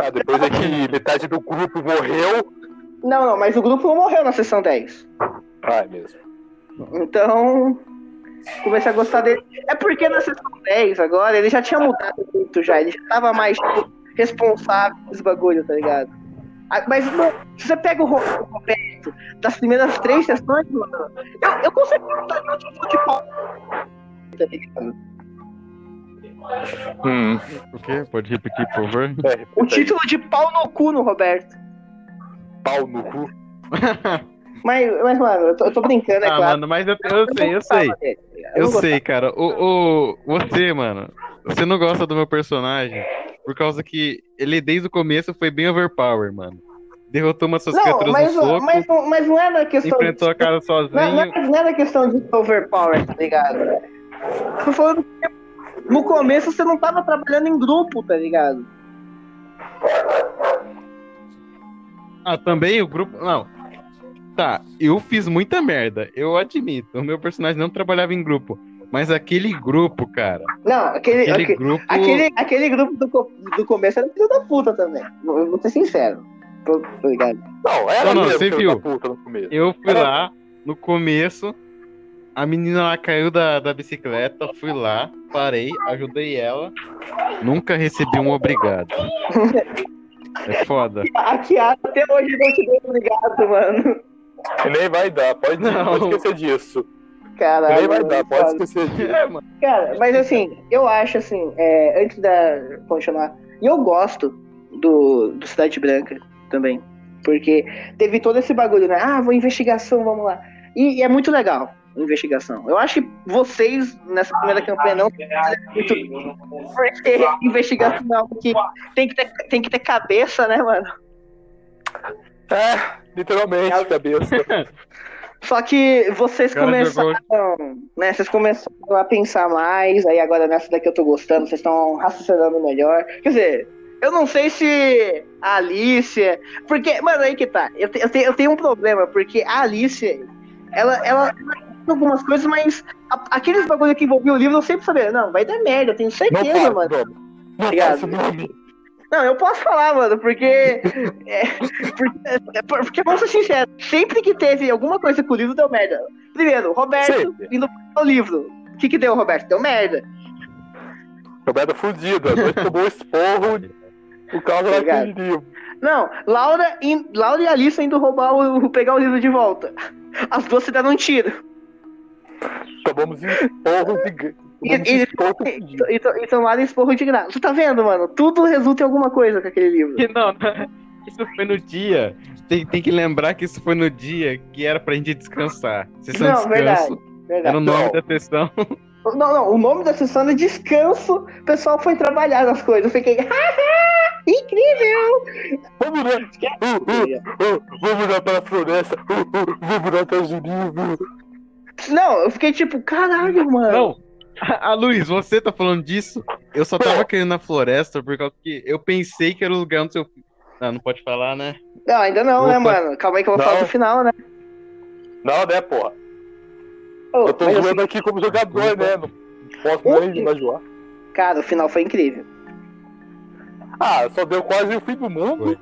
Ah, depois é que metade do grupo morreu. Não, não, mas o grupo não morreu na sessão 10. Ah, é mesmo. Então, comecei a gostar dele. É porque na sessão 10 agora ele já tinha mudado muito já. Ele já tava mais tipo, responsável por esse bagulho, tá ligado? Ah, Mas mano, se você pega o Ro- o Roberto das primeiras três sessões, mano, eu, eu no título de pau. Tá ligado? Hum. O quê? Pode repetir, por favor? É, O título de pau no cu no Roberto. Pau no cu. [laughs] Mas, mas mano, eu tô, eu tô brincando, é ah, claro. mano, mas eu, eu sei, eu sei. Eu não sei, cara. O, o, você, mano, você não gosta do meu personagem por causa que ele desde o começo foi bem overpower, mano. Derrotou umas suas Não, criaturas mas, no soco, mas, não- mas não é da questão enfrentou a cara sozinho. Não, não, é- não era questão de overpower, tá ligado? Tô falando que no começo você não tava trabalhando em grupo, tá ligado? Ah, também o grupo. Não. Tá, eu fiz muita merda, eu admito. O meu personagem não trabalhava em grupo. Mas aquele grupo, cara. Não, aquele, Aquele aque- grupo. aquele, aquele grupo do, do começo era filho da puta também. Vou, vou ser sincero. Tô, tá ligado? Não, era Não, não, mesmo você filho viu. da puta no começo. Eu fui Era- lá no começo. A menina lá caiu da, da bicicleta. Fui lá, parei, ajudei ela. Nunca recebi um obrigado. É foda. A Kiara até hoje não te deu obrigado, mano. E nem vai dar, pode, Não. pode esquecer disso. Caralho. nem vai dar, pode esquecer disso. É, mano. Cara, mas assim, eu acho assim, é, antes da continuar, e eu gosto do, do Cidade Branca também. Porque teve todo esse bagulho, né? Ah, vou investigação, vamos lá. E, e é muito legal investigação. Eu acho que vocês, nessa primeira campanha, não muito porque investigação é algo que tem que ter, tem que ter cabeça, né, mano? É, literalmente, cabeça. [laughs] Só que vocês cara começaram, né? Vocês começaram a pensar mais, aí agora nessa daqui eu tô gostando, vocês estão raciocinando melhor. Quer dizer, eu não sei se a Alicia. Porque, mano, aí que tá. Eu, te- eu, tenho, eu tenho um problema, porque a Alicia, ela, ela, algumas coisas, mas a- aqueles bagulho que envolvia o livro eu sempre sabia. Não, vai dar merda, eu tenho Não certeza, fala mano. o. Não Obrigado. o. Não, eu posso falar, mano, porque. é, porque, é, porque, vamos ser sinceros, sempre que teve alguma coisa com o livro, deu merda. Primeiro, Roberto Sempre. indo pro livro. O que que deu, Roberto? Deu merda. Roberto fudido, a noite tomou esporro por causa daquele livro. Não, Laura, in- Laura e Alice indo roubar o, pegar o livro de volta. As duas se deram um tiro. Tomamos esporro de. gra- Tomamos E- e-. E, to- e tomaram esporro de graça. Tu tá vendo, mano? Tudo resulta em alguma coisa com aquele livro. Que [laughs] Não, não, isso foi no dia. Tem, tem que lembrar que isso foi no dia que era pra gente descansar. Sessão Não, de verdade. descanso. Verdade. Era o nome Não. da sessão. Não, não, o nome da sessão é descanso. O pessoal foi trabalhar nas coisas. Eu fiquei, [laughs] incrível! Vamos lá. Uh, uh, uh, vamos lá para a floresta. Uh, uh, vamos lá atrás do livro. Não, eu fiquei tipo, caralho, mano. Não. Ah, Luiz, você tá falando disso? Eu só tava querendo na floresta por causa que eu pensei que era o lugar onde seu. Ah, não pode falar, né? Não, ainda não, né, Opa. mano? Calma aí que eu vou Não. falar do final, né? Não, né, porra? Ô, Eu tô assim, aqui como jogador, né? Não posso Ô, nem imaginar. cara, o final foi incrível. Ah, só deu quase o fim do mundo. Foi.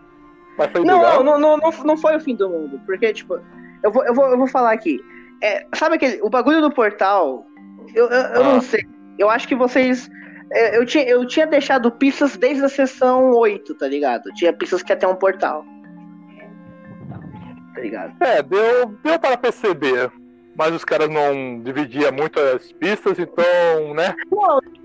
Mas foi Não, legal. não, não, não, não foi o fim do mundo. Porque, tipo, eu vou, eu vou, eu vou falar aqui. É, sabe aquele. O bagulho do portal, eu, eu, eu Ah. não sei. Eu acho que vocês. é, Eu tinha, eu tinha deixado pistas desde a sessão 8, tá ligado? Tinha pistas que ter um portal. Tá ligado? É, deu, deu para perceber. Mas os caras não dividiam muito as pistas, então, né?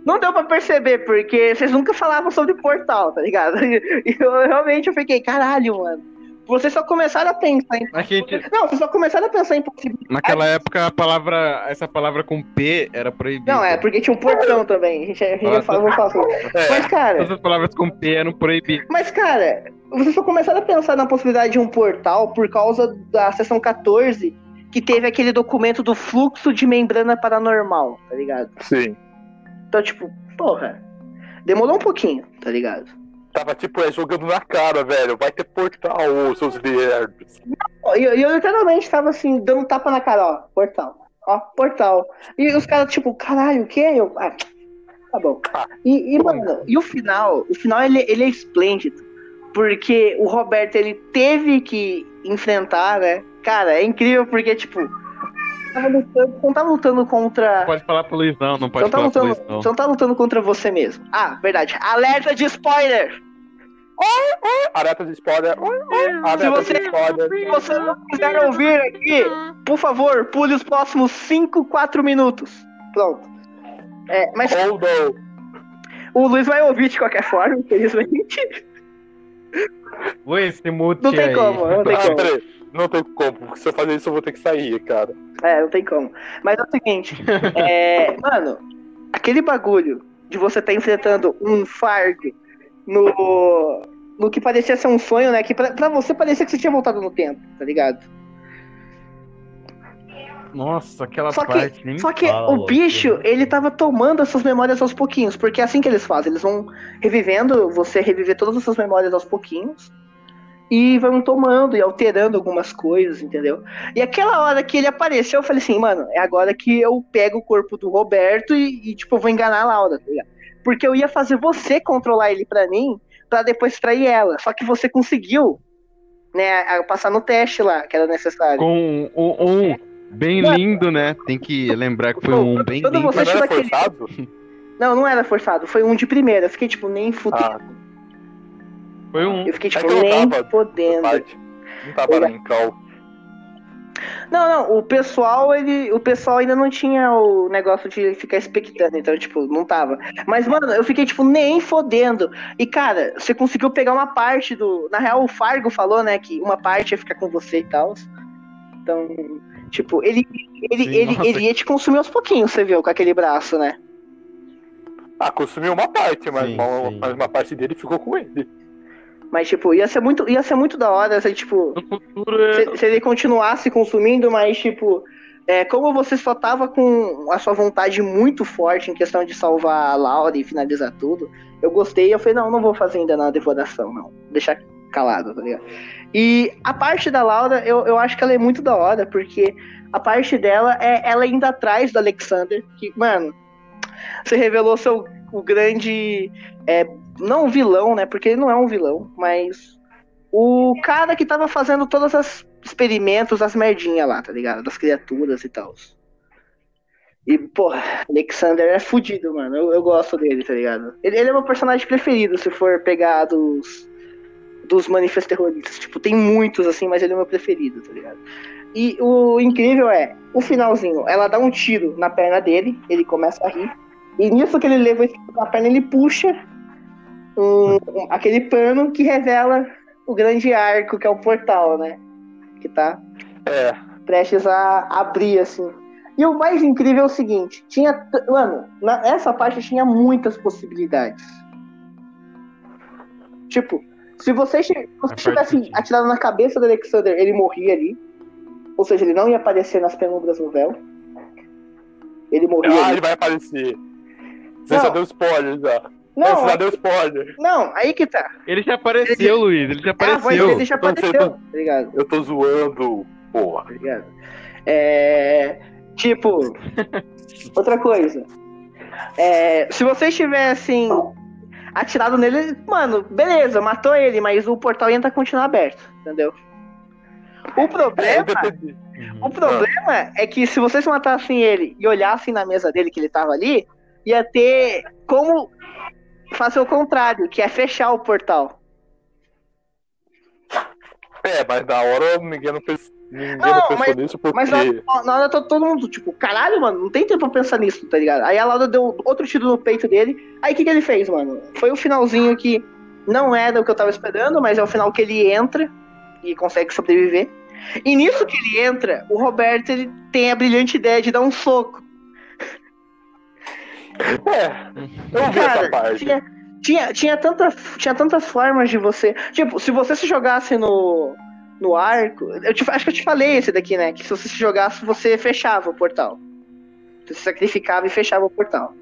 Não deu pra perceber, porque vocês nunca falavam sobre portal, tá ligado? [laughs] E eu realmente eu fiquei, caralho, mano. Vocês só começaram a pensar em. A gente, Não, vocês só começaram a pensar em possibilidades. naquela época, a palavra, essa palavra com P era proibida. Não, é porque tinha um portão também. A gente, a gente vai falar, vou falar sobre. É, Mas, cara, Todas as palavras com P eram proibidas. mas, cara, vocês só começaram a pensar na possibilidade de um portal por causa da sessão 14, que teve aquele documento do fluxo de membrana paranormal, tá ligado? sim. Então, tipo, porra, demorou um pouquinho, tá ligado? Tava tipo é, jogando na cara, velho. Vai ter portal, ô, seus lerdos. E eu, eu literalmente tava assim, dando tapa na cara, ó, portal. Ó, portal. E os caras, tipo, caralho, o quê? Eu, ah, tá bom. E, e, mano, e o final, o final ele, ele é esplêndido. Porque o Roberto, ele teve que enfrentar, né? Cara, é incrível porque, tipo, tava lutando, não tava lutando contra. Pode falar pro Luizão, não Você pode não, tá falar pro lutando, Luizão. você não tá lutando contra você mesmo. Ah, verdade. Alerta de spoiler! Arata de spoiler. Arata você- de spoiler. Se você não quiser ouvir aqui, por favor, pule os próximos 5, 4 minutos. Pronto. É, mas não. o Luiz vai ouvir de qualquer forma, infelizmente. Luiz, se mute Não tem aí. como, não tem Ah, como. peraí. Não tem como, porque se eu fazer isso eu vou ter que sair, cara. É, não tem como. Mas é o seguinte, [laughs] é, mano, aquele bagulho de você estar enfrentando um Fargo no, no que parecia ser um sonho, né? Que pra, pra você parecia que você tinha voltado no tempo, tá ligado? Nossa, aquela Só que, parte nem só que fala, o bicho, ele tava tomando essas memórias aos pouquinhos, porque é assim que eles fazem, eles vão revivendo, você reviver todas essas memórias aos pouquinhos, e vão tomando e alterando algumas coisas, entendeu? E aquela hora que ele apareceu, eu falei assim, mano, é agora que eu pego o corpo do Roberto e, e, tipo, eu vou enganar a Laura, tá ligado? Porque eu ia fazer você controlar ele pra mim, pra depois trair ela, só que você conseguiu, né, passar no teste lá, que era necessário. Com um, um bem lindo, né? Tem que lembrar que foi um bem lindo. você era tira aquele- forçado? [laughs] Não, não era forçado, foi um de primeira. Eu fiquei, tipo, nem fudendo. Ah, Foi um. eu fiquei, é tipo, eu nem tava fodendo. parte. Não tava lá em cal. Não, não, o pessoal, ele. O pessoal ainda não tinha o negócio de ficar expectando, então, tipo, não tava. Mas, mano, eu fiquei, tipo, nem fodendo. E, cara, você conseguiu pegar uma parte do. Na real, o Fargo falou, né, que uma parte ia ficar com você e tal. Então, tipo, ele. Ele, Sim, ele, nossa. ele ia te consumir aos pouquinhos, você viu, com aquele braço, né? Ah, consumiu uma parte, mas, Sim, uma, sim. mas uma parte dele ficou com ele. Mas, tipo, ia ser muito, ia ser muito da hora, se, tipo. No futuro é. se, se ele continuasse consumindo, mas tipo, é, como você só tava com a sua vontade muito forte em questão de salvar a Laura e finalizar tudo, eu gostei eu falei, não, não vou fazer ainda na devoração, não. Deixar calado, tá ligado? E a parte da Laura, eu, eu acho que ela é muito da hora, porque a parte dela é ela indo atrás do Alexander, que, mano, você revelou seu o grande. É, não vilão, né? Porque ele não é um vilão, mas o cara que tava fazendo todos os experimentos, as merdinhas lá, tá ligado? Das criaturas e tal. E, porra, Alexander é fudido, mano. Eu, eu gosto dele, tá ligado? Ele, ele é meu personagem preferido, se for pegar dos, dos manifestos terroristas. Tipo, tem muitos, assim, mas ele é meu preferido, tá ligado? E o incrível é, o finalzinho, ela dá um tiro na perna dele, ele começa a rir. E nisso que ele leva esse tiro na perna, ele puxa um- aquele pano que revela o grande arco, que é o portal, né? Que tá É, prestes a abrir, assim. E o mais incrível é o seguinte: tinha. Mano, na- essa parte tinha muitas possibilidades. Tipo, se você, se você faz tivesse atirado na cabeça do Alexander, ele morria ali. Ou seja, ele não ia aparecer nas penumbras do véu. Ele morreu. Ah, ali. ele vai aparecer. Você Não. já deu spoiler já. Não, Não, você já deu spoiler. não, aí que tá. Ele já apareceu, Luiz. Ele já Ah, voz apareceu. dele já Então apareceu, tá ligado? Eu tô zoando, porra. Ligado? É. Tipo. [laughs] outra coisa. É, se vocês tivessem atirado nele, mano, beleza, matou ele, mas o portal ia continuar aberto, entendeu? O É, problema. independente. O problema é que se vocês matassem ele e olhassem na mesa dele que ele tava ali, ia ter como fazer o contrário, que é fechar o portal. É, mas na hora ninguém não pensou, ninguém Não, não pensou mas- nisso porque. Mas na, na hora todo, todo mundo, tipo, caralho, mano, não tem tempo pra pensar nisso, tá ligado? Aí a Laura deu outro tiro no peito dele. Aí o que, que ele fez, mano? Foi o finalzinho que não era o que eu tava esperando, mas é o final que ele entra e consegue sobreviver. E nisso que ele entra, o Roberto ele tem a brilhante ideia de dar um soco. É, eu vi essa Cara, parte. tinha, tinha, tinha, tanta, tinha tantas formas de você. Tipo, se você se jogasse no, no arco. Eu te- acho que eu te falei esse daqui, né? Que se você se jogasse, você fechava o portal. Você se sacrificava e fechava o portal.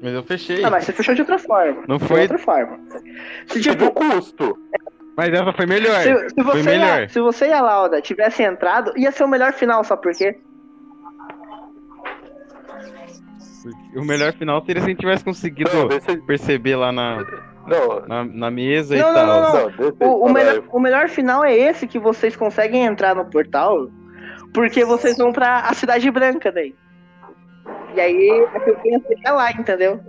Mas eu fechei. Não, mas você fechou de outra forma. Não De foi. outra forma. Se, tipo, custo. Mas essa foi melhor. se, se Foi você, melhor. e a- se você e a Lauda tivessem entrado, ia ser o melhor final, só porque. O melhor final seria se a gente tivesse conseguido Não, deixa, perceber lá na, não, na, na mesa Não, e não, tal. não, não. O, o melhor, o melhor final é esse que vocês conseguem entrar no portal, porque vocês vão pra a Cidade Branca daí. E aí a campanha seria lá, entendeu?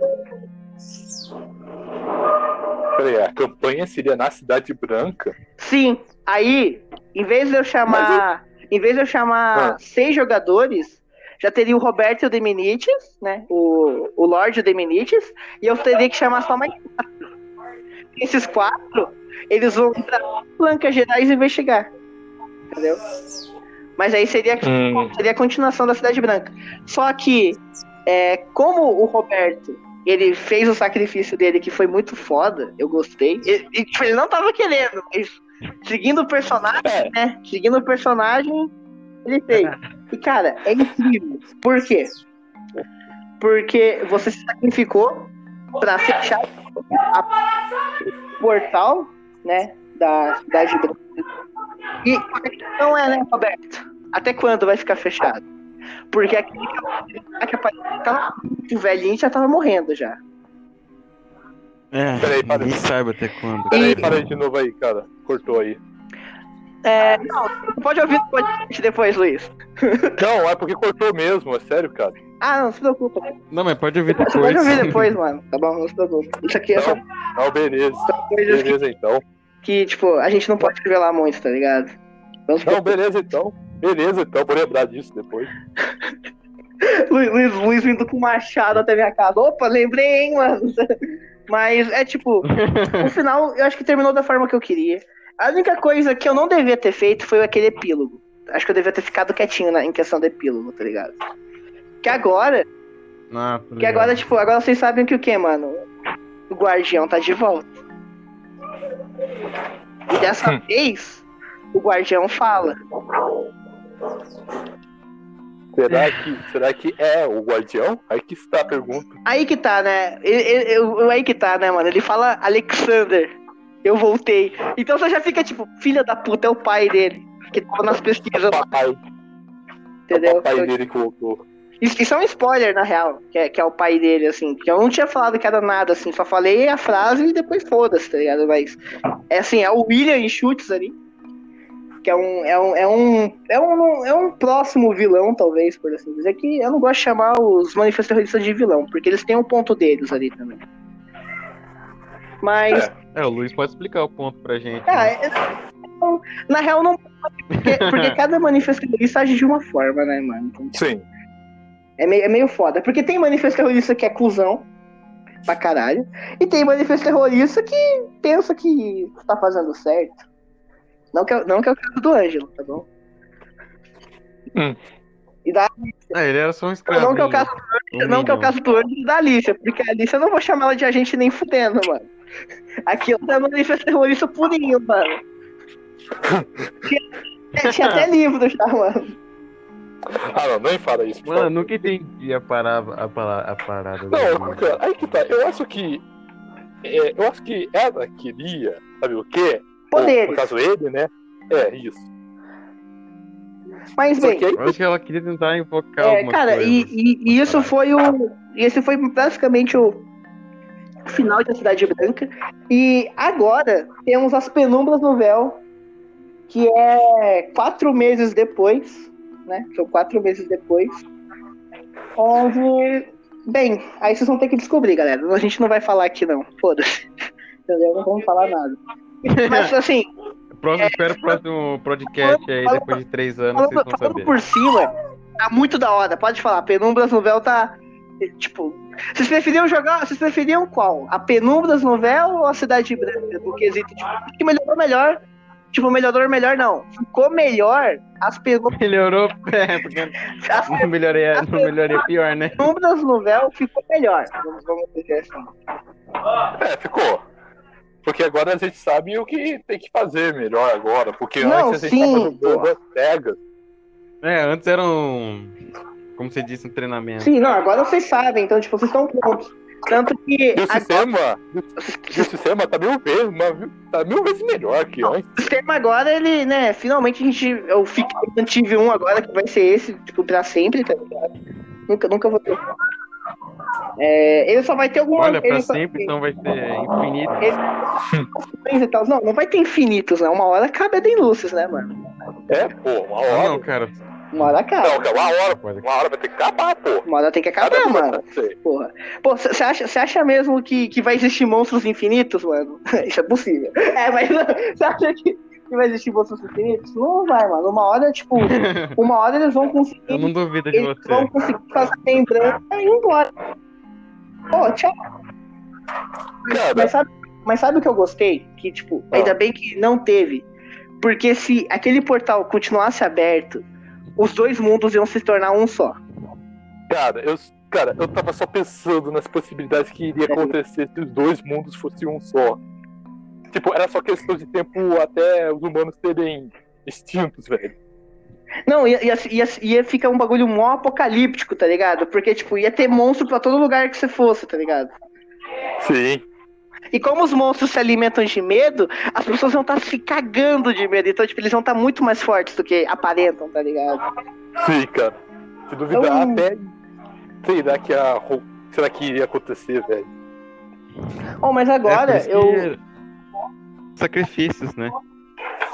Peraí, a campanha seria na Cidade Branca? Sim, aí, em vez de eu chamar. Em vez de eu chamar Ah. seis jogadores, já teria o Roberto e o Deminites, né? O, o Lorde e o Deminites, e eu teria que chamar só mais quatro. Esses quatro, eles vão pra Blancas Gerais investigar. Entendeu? Mas aí seria, Hum. seria a continuação da Cidade Branca. Só que, é, como o Roberto ele fez o sacrifício dele, que foi muito foda, eu gostei. Ele, e, tipo, ele não tava querendo, mas seguindo o personagem, É. né? Seguindo o personagem, ele fez. E, cara, é incrível. Por quê? Porque você se sacrificou pra fechar a- o portal, né? Da Cidade Branca. E questão é, né, Roberto? Até quando vai ficar fechado? Porque aquele que apareceu muito velhinho já tava morrendo já. É, Peraí, para. ninguém sabe até quando. Peraí, E- para de novo aí, cara. Cortou aí. É, não, pode ouvir no podcast depois, Luiz. [laughs] Não, é porque cortou mesmo, é sério, cara. Ah, não se preocupa. Não, mas pode ouvir Você depois. pode ouvir depois, [laughs] mano. Tá bom? Não se preocupa. Isso aqui é só Não, beleza. coisas que, Beleza então. que, tipo, a gente não pode revelar muito, tá ligado? Vamos Não, beleza então. Beleza então, vou lembrar disso depois. [laughs] Luiz, Luiz, Luiz vindo com machado até minha casa. Opa, lembrei, hein, mano. Mas é tipo, o final eu acho que terminou da forma que eu queria. A única coisa que eu não devia ter feito foi aquele epílogo. Acho que eu devia ter ficado quietinho na, em questão do epílogo, tá ligado? Que agora, Ah, tô que ligado. agora, tipo, agora vocês sabem que o que, mano? O guardião tá de volta. E dessa vez, o guardião fala. Será que, será que é o guardião? Aí que está a pergunta. Aí que tá, né? Ele, ele- eu- aí que tá, né, mano? Ele fala Alexander, eu voltei. Então você já fica tipo, filha da puta, é o pai dele. Que tava nas pesquisas, O papai, o entendeu? papai dele que voltou. Isso, isso é um spoiler, na real, que é, que é o pai dele, assim. Que eu não tinha falado que era nada, assim, só falei a frase e depois foda-se, tá ligado? Mas, é assim, é o William em chutes ali. Que é um, é um, é um, é um, é um próximo vilão, talvez, por assim dizer. Que eu não gosto de chamar os manifestos terroristas de vilão, porque eles têm um ponto deles ali também. Mas, É, o Luiz pode explicar o ponto pra gente. ah, né? é- não- na real, não. Porque, porque [laughs] cada manifesto terrorista age de uma forma, né, mano? Então, Sim. É meio, é meio foda. Porque tem manifesto terrorista que é cuzão pra caralho. E tem manifesto terrorista que pensa que tá fazendo certo. Não que, é- não que é o caso do Ângelo, tá bom? Hum. E da, É, ele era só um escravo. não que é o hein, caso, um não que é o minion. caso do Ângelo e da Alicia. Porque a Alicia eu não vou chamar ela de agente nem fudendo, mano. Aquilo é manifesto terrorista purinho, mano. Tinha, tinha até livro já, mano. Ah, não, nem fala isso. Mano, eu nunca entendi a, parada a, pala- a parada. Não, do- cara, aí que tá. Eu acho que. é, eu acho que ela queria, sabe o quê? Ou, Poderes. no caso, ele, né? É, isso. Mas bem, Eu acho que ela queria tentar invocar É, alguma cara, coisa. e, e- e isso foi o. Esse foi basicamente o final da Cidade Branca. E agora temos as penumbras no véu, que é quatro meses depois, né? São quatro meses depois. Onde. Bem, aí vocês vão ter que descobrir, galera. A gente não vai falar aqui, não. Foda-se. [laughs] Entendeu? Não vamos falar nada. Mas assim, Próximo, espero o próximo podcast aí, Falando- depois de três anos, vocês falando, vão falando saber. por cima, tá muito da hora. Pode falar, Penumbras no Véu tá. Tipo. Vocês preferiam jogar. Vocês preferiam qual? A Penumbras no Véu ou a Cidade Branca? No quesito, tipo, que melhorou melhor. Tipo, melhorou melhor, não. Ficou melhor as penumbras. [laughs] Melhorou, é, porque As não melhorei, não melhorei pior, né? penumbras no véu ficou melhor. Vamos, vamos dizer assim. é, ficou. Porque agora a gente sabe o que tem que fazer melhor agora. Porque Não, antes a gente sim, tava jogando cegas. É, antes era um. Como você disse, um treinamento. Sim, não, agora vocês sabem, então, tipo, vocês estão prontos. Tanto que. E o agora- sistema. E o sistema tá mil vezes, tá mil vezes melhor que Não. antes. O sistema agora, ele, né, finalmente a gente. Eu fico, eu mantive um agora que vai ser esse, tipo, pra sempre, tá ligado? Nunca, nunca vou ter. É, ele só vai ter alguma. Olha, pra só- sempre, então vai ser infinito. ele-. Não, não vai ter infinitos, né? Uma hora cabe a Lucis, né, mano? É, pô, uma hora. não, cara. Uma hora cabe. Não, cara, uma hora, uma hora vai ter que acabar, pô. Uma hora tem que acabar, Cada mano. Porra. Pô, você acha, cê acha mesmo que, que vai existir monstros infinitos, mano? [laughs] Isso é possível. É, mas [laughs] você acha que, que vai existir monstros infinitos? Não vai, mano. Uma hora, tipo, [laughs] uma hora eles vão conseguir. Eu não duvido de Eles você. vão conseguir fazer lembrança e ir embora. Pô, tchau. Cara, Mas sabe, mas sabe o que eu gostei? Que, tipo, Ah. ainda bem que não teve. Porque se aquele portal continuasse aberto, os dois mundos iam se tornar um só. cara, eu, cara, eu tava só pensando nas possibilidades que iria acontecer se os dois mundos fossem um só. Tipo, era só questão de tempo até os humanos serem extintos, velho. Não, ia, ia, ia, ia ficar um bagulho mó apocalíptico, tá ligado? Porque, tipo, ia ter monstro pra todo lugar que você fosse, tá ligado? Sim. E como os monstros se alimentam de medo, as pessoas vão estar se cagando de medo. Então, tipo, eles vão estar muito mais fortes do que aparentam, tá ligado? Sim, cara. Se duvidar, Então- até. Será que a. Será que iria acontecer, velho? Oh, mas É, agora, isso eu. Sacrifícios, né?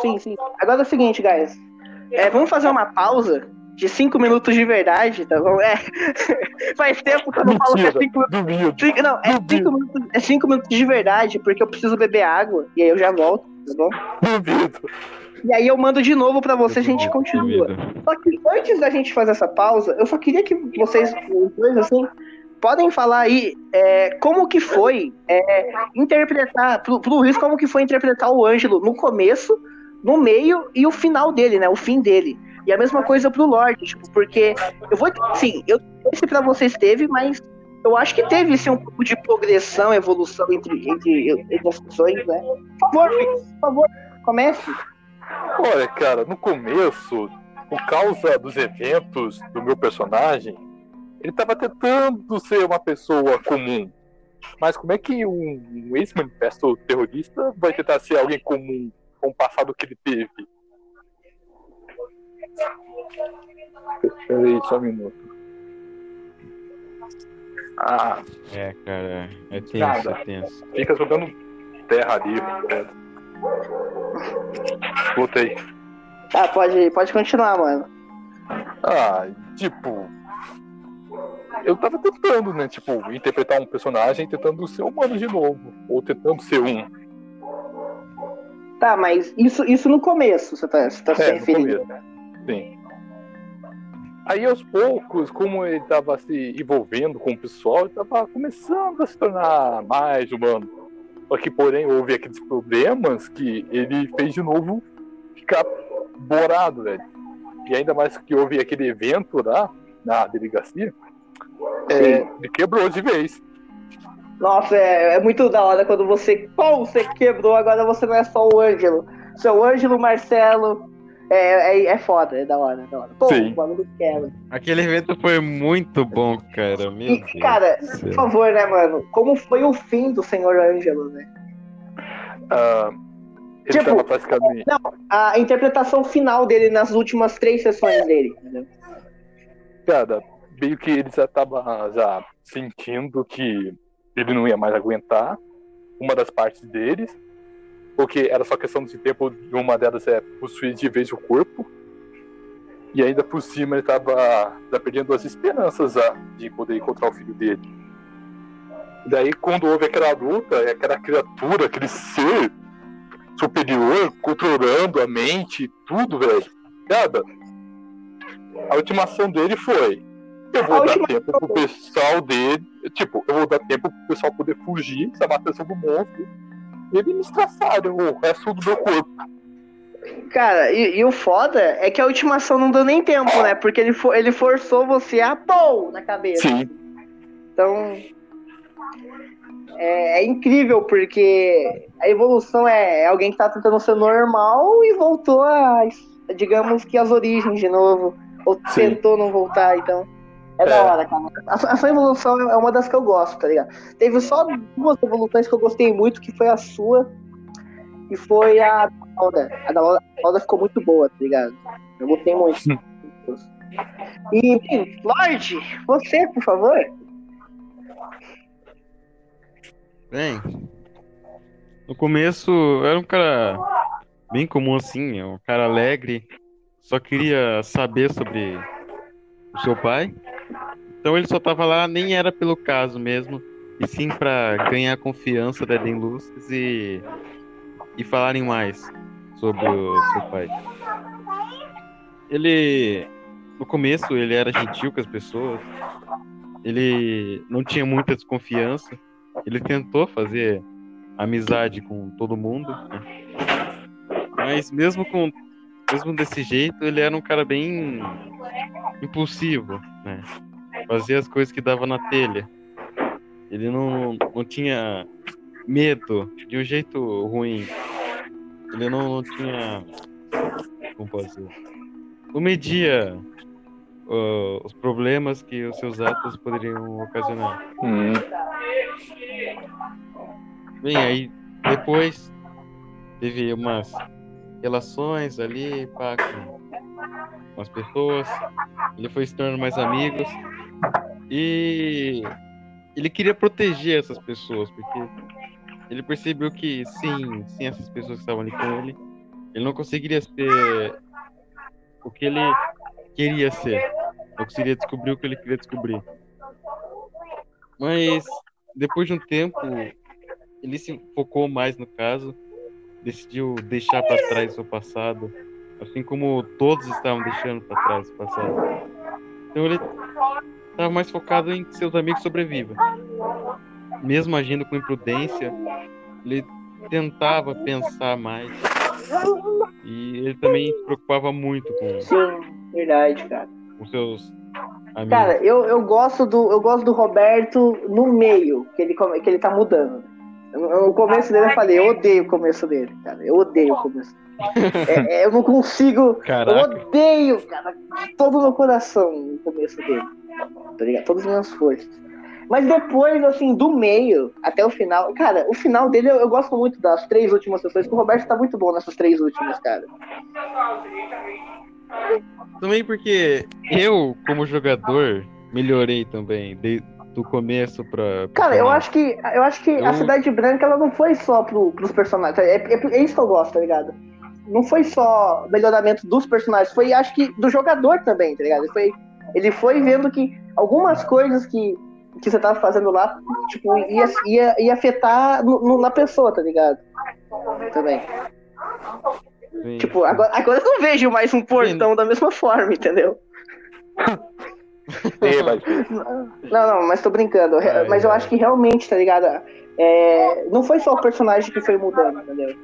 Sim, sim. Agora é o seguinte, guys. É, vamos fazer uma pausa de 5 minutos de verdade, tá bom? É. [laughs] Faz tempo que eu não falo que é Mentira. 5 minutos. Cinco- Não, é 5 minutos, é cinco minutos de verdade, porque eu preciso beber água. E aí eu já volto, tá bom? Duvido. E aí eu mando de novo pra você e a gente continua. Duvido. Só que antes da gente fazer essa pausa, eu só queria que vocês, os dois, assim, podem falar aí é, como que foi é, interpretar, pro, pro Luiz, como que foi interpretar o Ângelo no começo, no meio e o final dele, né? O fim dele. E a mesma coisa pro Lorde, tipo, porque eu vou. Sim, eu não sei se pra vocês teve, mas eu acho que teve sim, um pouco de progressão, evolução entre, entre, entre as pessoas, né? Por favor, por favor, comece. Olha, cara, no começo, por causa dos eventos do meu personagem, ele tava tentando ser uma pessoa comum. Mas como é que um, um ex-manifesto terrorista vai tentar ser alguém comum com o passado que ele teve? Peraí, só um minuto. Ah, É, cara, é tenso, Nada. é tenso. fica jogando terra livre, velho. Voltei. Ah, pode, pode continuar, mano. Ah, tipo. Eu tava tentando, né? Tipo, interpretar um personagem tentando ser humano de novo. Ou tentando ser um. Tá, mas isso, isso no começo, você tá, você tá se É, no referindo. Sim. Aí aos poucos, como ele tava se envolvendo com o pessoal, ele tava começando a se tornar mais humano. Só que, porém, houve aqueles problemas que ele fez de novo ficar borado, velho. E ainda mais que houve aquele evento lá na delegacia, é, ele quebrou de vez. Nossa, é, é muito da hora quando você. Pô, você quebrou, agora você não é só o Ângelo. Seu Ângelo, Marcelo, É, é, é foda, é da hora, é da hora. Pô, Sim. o quebra. Aquele evento foi muito bom, cara. Meu E, Deus. cara, do por favor, né, mano? Como foi o fim do Senhor Ângelo, né? Ah, ele Tipo- tava praticamente. A interpretação final dele nas últimas três sessões dele, entendeu? Cara, meio que ele já tava já sentindo que ele não ia mais aguentar uma das partes deles, porque era só questão de tempo de uma delas é possuir de vez o corpo. E ainda por cima ele tava já perdendo as esperanças já de poder encontrar o filho dele. Daí quando houve aquela luta, é aquela criatura, aquele ser superior controlando a mente, tudo, velho. Cara, a ultimação dele foi: eu vou A dar tempo pro pessoal dele, tipo, eu vou dar tempo pro pessoal poder fugir, chamar a atenção do monstro, e ele me estraçar o resto do meu corpo. Cara, e, e o foda é que a ultimação não deu nem tempo, né? Porque ele, for, ele forçou você a pô na cabeça. Sim, Então. É, é incrível, porque a evolução é, é alguém que tá tentando ser normal e voltou a, digamos que, as origens de novo. Ou Sim. tentou não voltar, então. É, da É. hora, cara. A, a sua evolução é uma das que eu gosto, tá ligado? Teve só duas evoluções que eu gostei muito, que foi a sua e foi a da. A da Lauda, a Lauda ficou muito boa, tá ligado? Eu gostei muito. E, Lorde, você, por favor. Bem, no começo eu era um cara bem comum assim, um cara alegre, só queria saber sobre o seu pai. Então ele só tava lá, nem era pelo caso mesmo, e sim pra ganhar a confiança da Eden Lucis e, e falarem mais sobre o seu pai. Ele, no começo, ele era gentil com as pessoas, ele não tinha muita desconfiança. Ele tentou fazer amizade com todo mundo, né? mas mesmo com mesmo desse jeito, ele era um cara bem impulsivo, né? Fazia as coisas que dava na telha. Ele não, não tinha medo de um jeito ruim. Ele não, não tinha como posso dizer? Não media uh, os problemas que os seus atos poderiam ocasionar. Hum, Bem, aí depois teve umas relações ali pá, com umas pessoas. Ele foi se tornando mais amigos. E ele queria proteger essas pessoas, porque ele percebeu que sim, sim, essas pessoas que estavam ali com ele, ele não conseguiria ser o que ele queria ser. Não conseguiria descobrir o que ele queria descobrir. Mas depois de um tempo, ele se focou mais no caso, decidiu deixar para trás o seu passado, assim como todos estavam deixando para trás o passado. Então ele estava mais focado em que seus amigos sobrevivam. Mesmo agindo com imprudência, ele tentava pensar mais. E ele também se preocupava muito com, Sim, verdade, cara. com seus amigos. Cara, eu, eu gosto do eu gosto do Roberto no meio, que ele que ele tá mudando. No começo dele eu falei, eu odeio o começo dele, cara. Eu odeio o começo. É- é, eu não consigo. Eu Caraca, odeio, cara, de todo o meu coração o começo dele. Tá ligado? Todas as minhas forças. Mas depois, assim, do meio até o final. Cara, o final dele eu, eu gosto muito das três últimas sessões, que o Roberto tá muito bom nessas três últimas, cara. também porque eu, como jogador, melhorei também, de- do começo pra. Cara, eu acho que eu acho que a Eu- Cidade Branca ela não foi só pro, pros personagens. É, é- é isso que eu gosto, tá ligado? Não foi só melhoramento dos personagens, foi acho que do jogador também, tá ligado? Ele foi, ele foi vendo que algumas coisas que, que você tava fazendo lá, tipo, ia, ia, ia afetar no- no- na pessoa, tá ligado? Também. Sim. Tipo, agora, agora eu não vejo mais um portão da mesma forma, entendeu? [laughs] sim, [laughs] mas Não, não, mas tô brincando. Ai, mas eu ai. acho que realmente, tá ligado? É, não foi só o personagem que foi mudando, entendeu?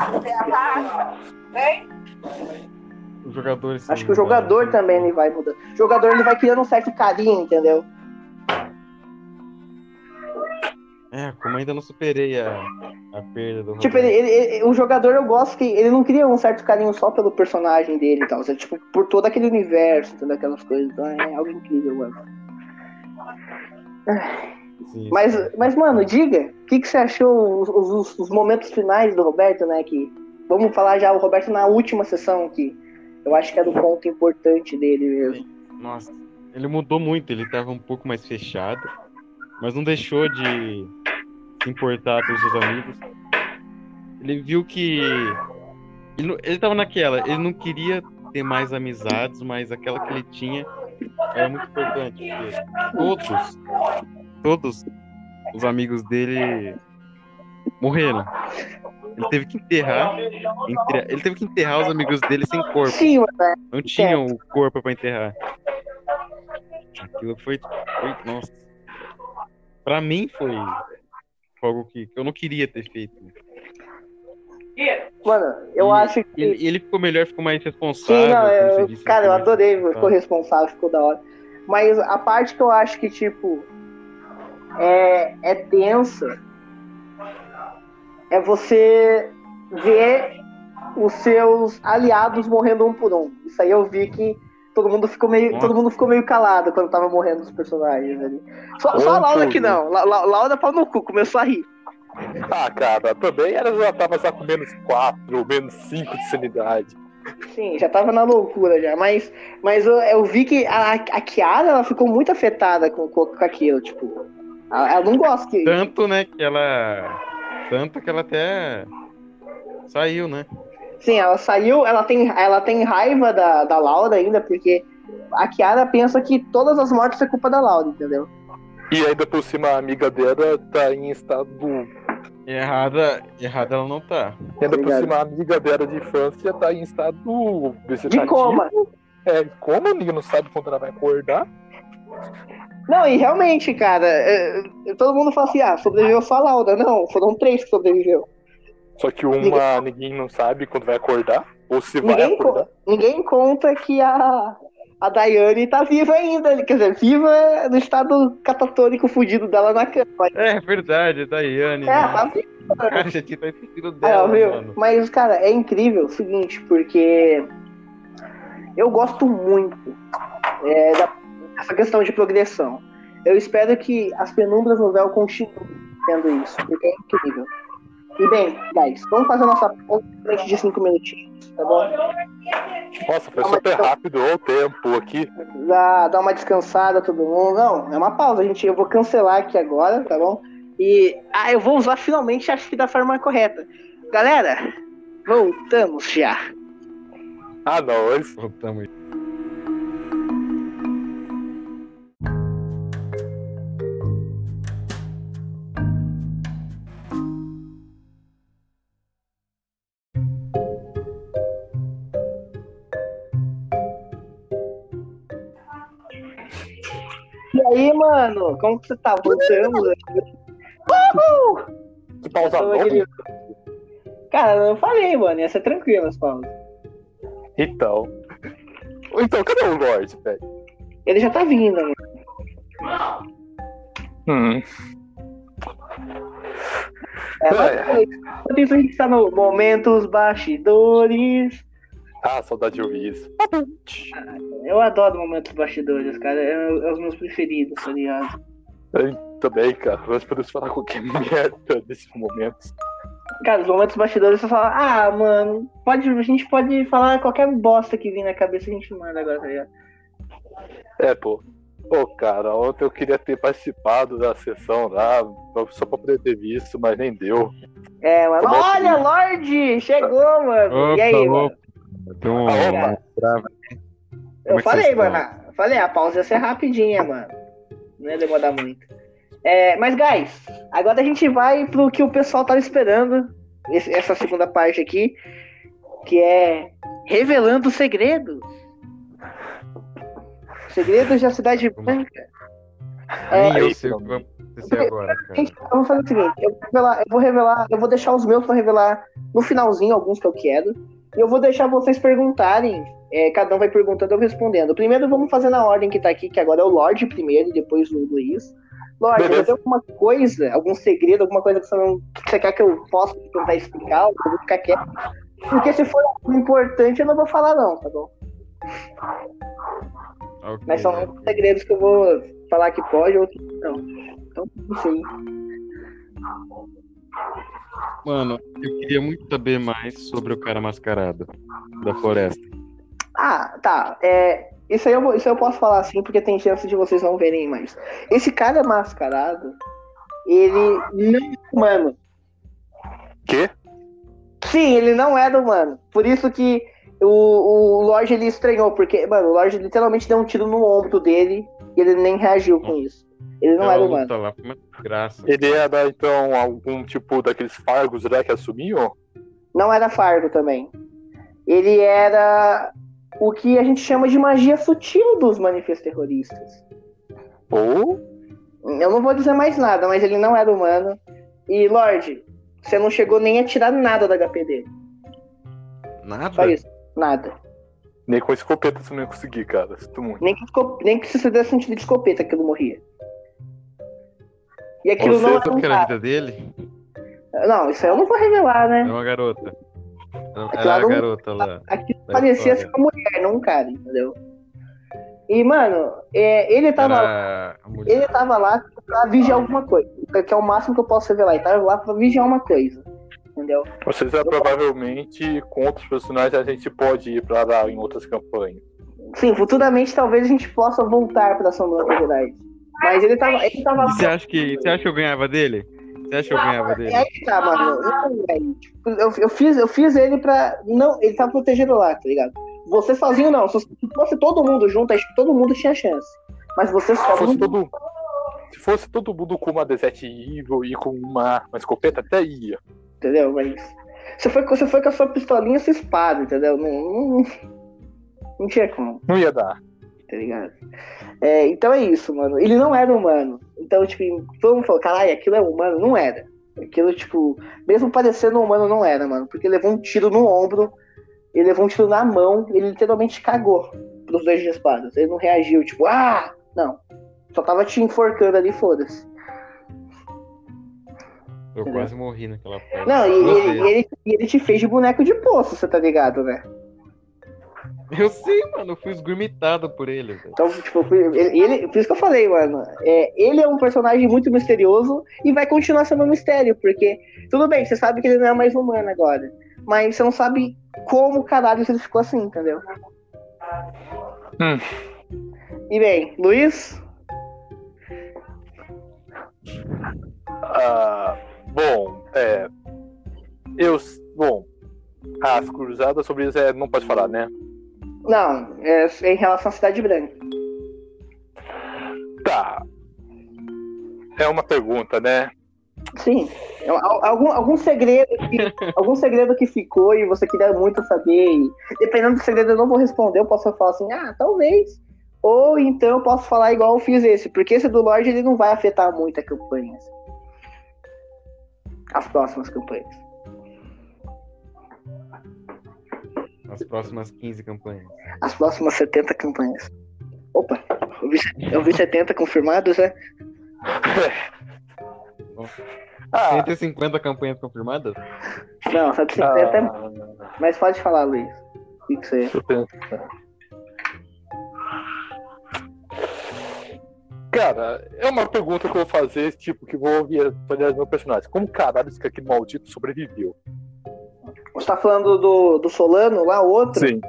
Os jogadores. Acho que o jogador também ele vai mudando. O jogador ele vai criando um certo carinho, entendeu? É, É, como ainda não superei a, a perda do Tipo, ele, ele- ele- o jogador eu gosto que ele não cria um certo carinho só pelo personagem dele e tal. É, tipo, por todo aquele universo, todas aquelas coisas. Então é algo incrível, mano. Sim, Mas, sim. mas mano, diga, o que, que você achou os, os- os momentos finais do Roberto, né? Que, vamos falar já o Roberto na última sessão, que eu acho que era o ponto importante dele mesmo. Nossa, ele mudou muito, ele tava um pouco mais fechado, mas não deixou de se importar pelos seus amigos. Ele viu que. Ele, não- ele tava naquela, ele não queria ter mais amizades, mas aquela que ele tinha era muito importante. Todos, todos os amigos dele morreram. Ele teve que enterrar. entre- ele teve que enterrar os amigos dele sem corpo. Sim, mano. Não tinham o corpo pra enterrar. Aquilo foi, foi- Nossa. Pra mim foi algo que, eu não queria ter feito. Mano, eu E acho que. Ele, ele ficou melhor, ficou mais responsável. Sim, não, eu- disse, cara, eu adorei, ficou responsável. responsável, ficou da hora. Mas a parte que eu acho que, tipo, é, é tensa é você ver os seus aliados morrendo um por um. Isso aí eu vi que todo mundo ficou meio, Nossa. todo mundo ficou meio calado quando tava morrendo os personagens ali. Só, só a Laura que não. La, La, Laura pau no cu, começou a rir. Ah, cara, também ela já tava só com menos 4, menos 5 de sanidade. Sim, já tava na loucura já, mas, mas eu, eu vi que a, a Kiara ela ficou muito afetada com, com, com aquilo, tipo. Ela, ela não gosta que. Tanto, né, que ela. Tanto que ela até saiu, né? Sim, ela saiu, ela tem, ela tem raiva da, da Laura ainda, porque a Kiara pensa que todas as mortes é culpa da Laura, entendeu? E ainda por cima a amiga dela tá em estado. Errada, errada ela não tá. E ainda por Obrigado. cima a amiga dela de infância tá em estado De vegetativo. coma. É, como a amiga não sabe quando ela vai acordar. Não, e realmente, cara, é, é, todo mundo fala assim, ah, sobreviveu só a Laura. Não, foram três que sobreviveu. Só que uma ninguém não sabe quando vai acordar. Ou se vai Ninguém, acordar. co- ninguém conta que a, a Daiane tá viva ainda. Quer dizer, viva no estado catatônico fudido dela na cama. É verdade, Daiane. É, tá viva. Cara, já tinha esquecido dela, viu? mano. Mas, cara, é incrível o seguinte, porque eu gosto muito é, da- dessa questão de progressão. Eu espero que as penumbras no véu continuem tendo isso, porque é incrível. E bem, guys, vamos fazer a nossa pausa de cinco minutinhos, tá bom? Nossa, foi super rápido o tempo aqui. Dá, dá uma descansada todo mundo. Não, é uma pausa, gente. Eu vou cancelar aqui agora, tá bom? E ah, eu vou usar finalmente, acho que da forma correta. Galera, voltamos já. Ah, não. Voltamos. Aí, mano, como que você tá? Voltamos. Uhul! Que pausa longa. aquele- Cara, eu falei, mano, ia ser tranquilo as pausas. Então. Então, cadê o Lorde, velho? Ele já tá vindo, mano. Hum. É, mas É. é isso. Enquanto isso, a gente tá no Momentos Bastidores. Ah, saudade de ouvir isso. Eu adoro Momentos Bastidores, cara. É, é os meus preferidos, tá ligado? Eu também, cara. Nós podemos falar qualquer [laughs] merda nesses momentos. Cara, os Momentos Bastidores você fala, ah, mano, pode, a gente pode falar qualquer bosta que vir na cabeça, a gente manda agora, tá ligado? É, pô. Pô, cara, ontem eu queria ter participado da sessão lá, só pra poder ter visto, mas nem deu. É, mano. Começa Olha, Lorde! Chegou, mano! e aí, Opa, mano? Um- Ah. Eu é que falei, mano. eu Falei, a pausa ia ser rapidinha, mano. Não ia demorar muito. É, mas, guys, agora a gente vai pro que o pessoal tava esperando. esse- essa segunda parte aqui. Que é Revelando Segredos. Segredos da Cidade Branca. É, eu sei o que vai acontecer agora, cara. Eu vou fazer o seguinte, eu vou revelar, eu vou revelar, eu vou deixar os meus pra revelar no finalzinho, alguns que eu quero. E eu vou deixar vocês perguntarem. é, cada um vai perguntando, eu respondendo. Primeiro vamos fazer na ordem que tá aqui, que agora é o Lorde primeiro e depois o Luiz. Lorde, você tem alguma coisa, algum segredo, alguma coisa que você, não, que você quer que eu possa tentar explicar, eu vou ficar quieto? Porque se for algo importante, eu não vou falar não, tá bom? Ok, Mas são ok. segredos que eu vou falar que pode, outros não. Então, não sei. Mano, eu queria muito saber mais sobre o cara mascarado da floresta. Ah, tá. É, isso, aí eu, isso aí eu posso falar assim, porque tem chance de vocês não verem mais. Esse cara mascarado, ele não é humano. Quê? Sim, ele não era humano. Por isso que o, o Lorde ele estranhou, porque, mano, o Lorde literalmente deu um tiro no ombro dele e ele nem reagiu com isso. Ele não Aquela era luta humano. lá desgraça. Ele era, então, algum tipo daqueles fargos lá que assumiam? Não era Fargo também. Ele era o que a gente chama de magia sutil dos manifestos terroristas. Ou. Eu não vou dizer mais nada, mas ele não era humano. E, Lorde, você não chegou nem a tirar nada da HP dele. Nada? Só isso. Nada. Nem com escopeta você não ia conseguir, cara. Sinto muito. Nem que, nem que se você desse um tiro de escopeta aquilo morria. E aquilo Ou não era Sabe que era a vida dele? Não, isso aí eu não vou revelar, Era né? uma garota. Era, era claro, a garota lá. Aquilo da parecia história. ser uma mulher, não um cara, entendeu? E, mano, é, ele tava lá. Era mulher. Ele tava lá pra vigiar alguma coisa. Que é o máximo que eu posso revelar. Ele tava lá pra vigiar uma coisa. Entendeu? Ou seja, provavelmente com outros personagens a gente pode ir pra lá em outras campanhas. Sim, futuramente talvez a gente possa voltar pra Sombra da Verdade. Mas ele tava. Ele tava. Você acha que você acha que eu ganhava dele? Você acha que eu ganhava dele? É que tá, mano. Tipo, eu, eu, fiz, eu fiz ele pra. Não, ele tava protegido lá, tá ligado? Você sozinho não. Se fosse todo mundo junto, acho que todo mundo tinha chance. Mas você Se só fosse não. todo, se fosse todo mundo com uma Desert Evil e com uma, uma escopeta, até ia. Entendeu? Mas. Você foi, você foi com a sua pistolinha e sua espada, entendeu? Não, não, não tinha como. Não ia dar. tá ligado? É, então é isso, mano. Ele não era humano. Então, tipo, todo mundo falou, caralho, aquilo é humano? Não era. Aquilo, tipo, mesmo parecendo humano, não era, mano. Porque levou um tiro no ombro, ele levou um tiro na mão, ele literalmente cagou pros dois de espadas. Ele não reagiu, tipo, ah! Não. Só tava te enforcando ali, foda-se. Eu quase morri naquela parte. Não, e, e- e ele, e ele te fez de boneco de poço, você tá ligado, né? Eu sei, mano, eu fui esgurmitado por ele, velho. Então, tipo, ele, ele- por isso que eu falei, mano. É, ele é um personagem muito misterioso e vai continuar sendo um mistério, porque tudo bem, você sabe que ele não é mais humano agora, mas você não sabe como caralho ele ficou assim, entendeu? Hum. E bem, Luiz? Ah, bom, é. Eu. Bom, as cruzadas sobre isso é, não pode falar, né? Não, é, em relação à Cidade Branca. Tá. É uma pergunta, né? Sim. É, al- Algum, algum segredo que, [laughs] algum segredo que ficou e você queria muito saber. E, dependendo do segredo, eu não vou responder. Eu posso falar assim, ah, talvez. Ou então eu posso falar igual eu fiz esse, porque esse do Lorde ele não vai afetar muito a campanha. assim. As próximas campanhas. Nas próximas 15 campanhas. As próximas 70 campanhas. Opa, eu vi, eu vi 70 confirmados, né? Ah, 150 campanhas confirmadas? Não, 150 é. ah, Mas pode falar, Luiz. O que que você. Cara, é uma pergunta que eu vou fazer, tipo, que vou ouvir do meu personagem. Como caralho esse aquele maldito sobreviveu? Você tá falando do, do Solano lá, o outro? Sim.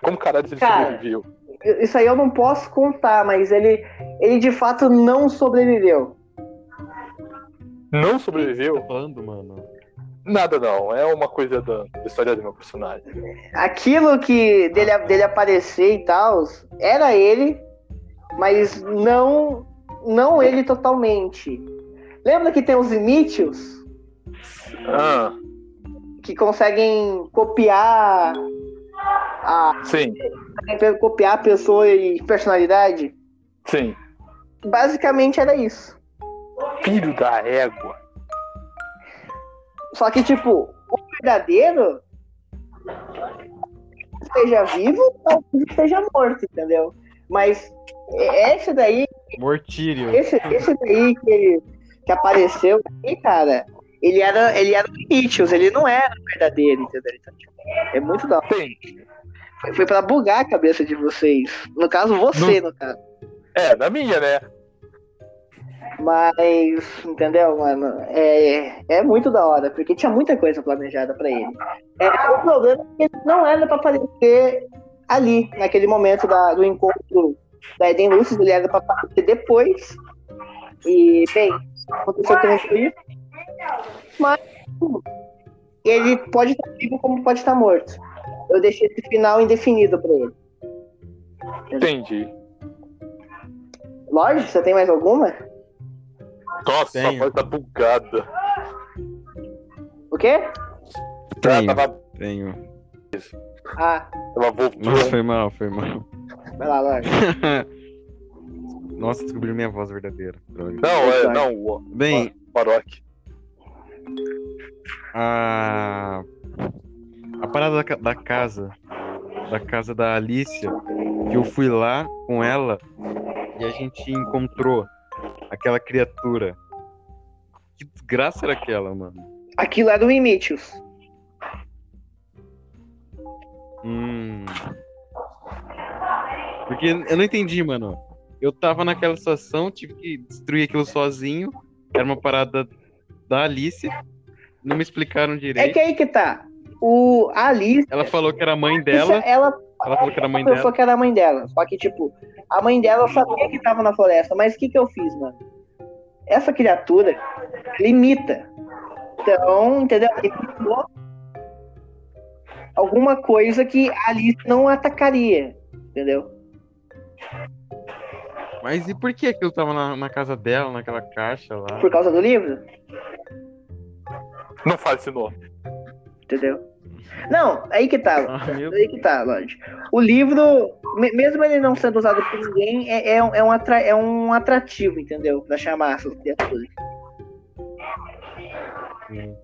Como caralho ele Cara, sobreviveu? Isso aí eu não posso contar, mas ele, ele de fato não sobreviveu. Não sobreviveu? tá falando, mano? Nada não, é uma coisa da, da história do meu personagem. Aquilo que dele, dele aparecer e tal, era ele, mas não não ele totalmente. Lembra que tem os Initials Ah, que conseguem copiar a sim, copiar a pessoa e personalidade? sim. Basicamente era isso. Filho da égua. Só que, tipo, o verdadeiro esteja vivo ou esteja morto, entendeu? Mas esse daí, Mortírio. esse, esse daí que, que apareceu aí, cara, ele era, ele era o Mitchells, ele não era o verdadeiro, entendeu? Então, tipo, é muito da hora. Foi, foi pra bugar a cabeça de vocês. No caso, você, no caso. É, na minha, né? Mas, entendeu, mano? É, é muito da hora, porque tinha muita coisa planejada pra ele. É, o problema é que ele não era pra aparecer ali, naquele momento da- do encontro da Eden Lucis, ele era pra aparecer depois. E, bem, aconteceu que não foi isso. Mas ele pode estar vivo como pode estar morto. Eu deixei esse final indefinido pra ele. Entendi. Lógico, você tem mais alguma? Nossa, Tenho. a voz tá bugada. O quê? Tenho, Ela tava, tenho. Ah, tava voltando. Nossa, foi mal, foi mal. Vai lá, lógico. [laughs] Nossa, descobri minha voz verdadeira. Droga. Não, é, não, o Bem, Baroque. a. A parada da, da casa. Da casa da Alicia. Que eu fui lá com ela e a gente encontrou aquela criatura. Que desgraça era aquela, mano? Aquilo era o Imitius. Hum. Porque eu não entendi, mano. Eu tava naquela situação, tive que destruir aquilo sozinho. Era uma parada da Alice. Não me explicaram É direito. que aí que tá. O a Alice, Ela falou que era a mãe dela. ela Ela falou que era a mãe dela. que era mãe dela. Só que, tipo, a mãe dela sabia que tava na floresta. Mas o que que eu fiz, mano? Essa criatura limita. Então, entendeu? Criou alguma coisa que a Alice não atacaria. Entendeu? Mas e por que aquilo tava na, na casa dela, naquela caixa lá? Por causa do livro. Não fale esse nome. Entendeu? Não, aí que tá. Ah, Aí que tá, lógico. O livro, me- mesmo ele não sendo usado por ninguém, é, é, um- é um, atra- é um atrativo, entendeu? Pra chamar essas criaturas. Deus.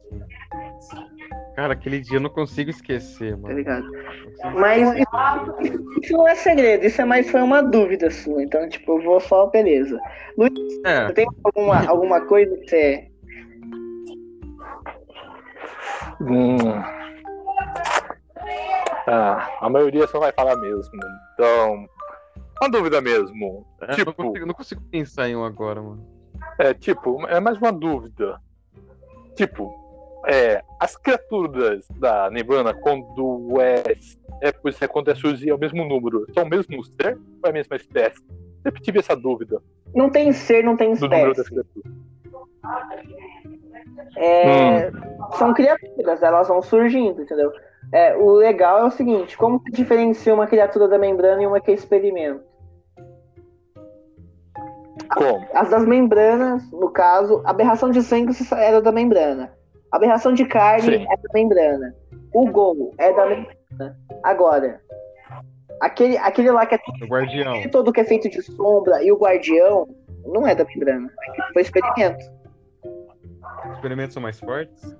Cara, aquele dia eu não consigo esquecer, Tá mano. ligado? Não consigo Mas esquecer. Isso não é segredo, isso é mais foi uma dúvida sua. Então, tipo, eu vou só, beleza. É, Tem alguma, alguma coisa que você. Hum. Ah, a maioria só vai falar mesmo. Então, uma dúvida mesmo. é, não, tipo, consigo, não consigo pensar em um agora, mano. é tipo, é mais uma dúvida. Tipo, é, as criaturas da Neblina, quando é, é, pois é quando é surgir é o mesmo número, são o mesmo ser ou é a mesma espécie? Sempre tive essa dúvida Não tem ser, não tem espécie. É, São criaturas, elas vão surgindo, entendeu? É, o legal é o seguinte: como se diferencia uma criatura da membrana e uma que é experimento? Como? As das membranas, no caso, aberração de sangue era da membrana. Aberração de carne Sim. é da membrana. O gol é da membrana. Agora, aquele, aquele lá que é O guardião. aquele todo que é feito de sombra e o guardião não é da membrana. Foi experimento. Os experimentos são mais fortes?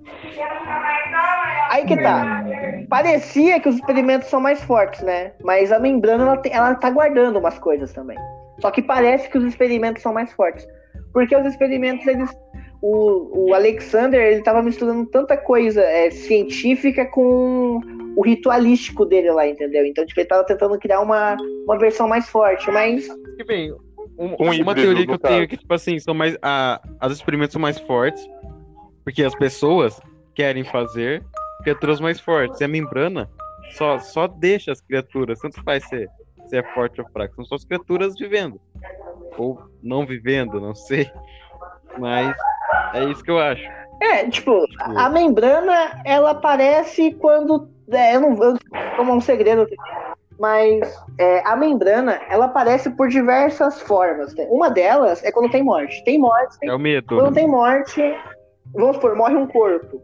Aí que tá. Parecia que os experimentos são mais fortes, né? Mas a membrana ela, tem- ela tá guardando umas coisas também. Só que parece que os experimentos são mais fortes. Porque os experimentos, eles. O, o Alexander, ele tava misturando tanta coisa é, científica com o ritualístico dele lá, entendeu? Então, tipo, ele tava tentando criar uma, uma versão mais forte, mas. Que bem, um- Um uma híbrido, teoria que eu tenho caso. é que, tipo assim, são mais. A, as experimentos são mais fortes, porque as pessoas querem fazer criaturas mais fortes. E a membrana só, só deixa as criaturas, tanto faz ser, se é forte ou fraco. São só as criaturas vivendo. Ou não vivendo, não sei. Mas é isso que eu acho. É, tipo, Tipo, A membrana, ela aparece quando. é, eu não vou como um segredo aqui, mas é, a membrana, ela aparece por diversas formas. né? Uma delas é quando tem morte. Tem morte, tem- é o medo. quando tem morte, vamos supor, morre um corpo.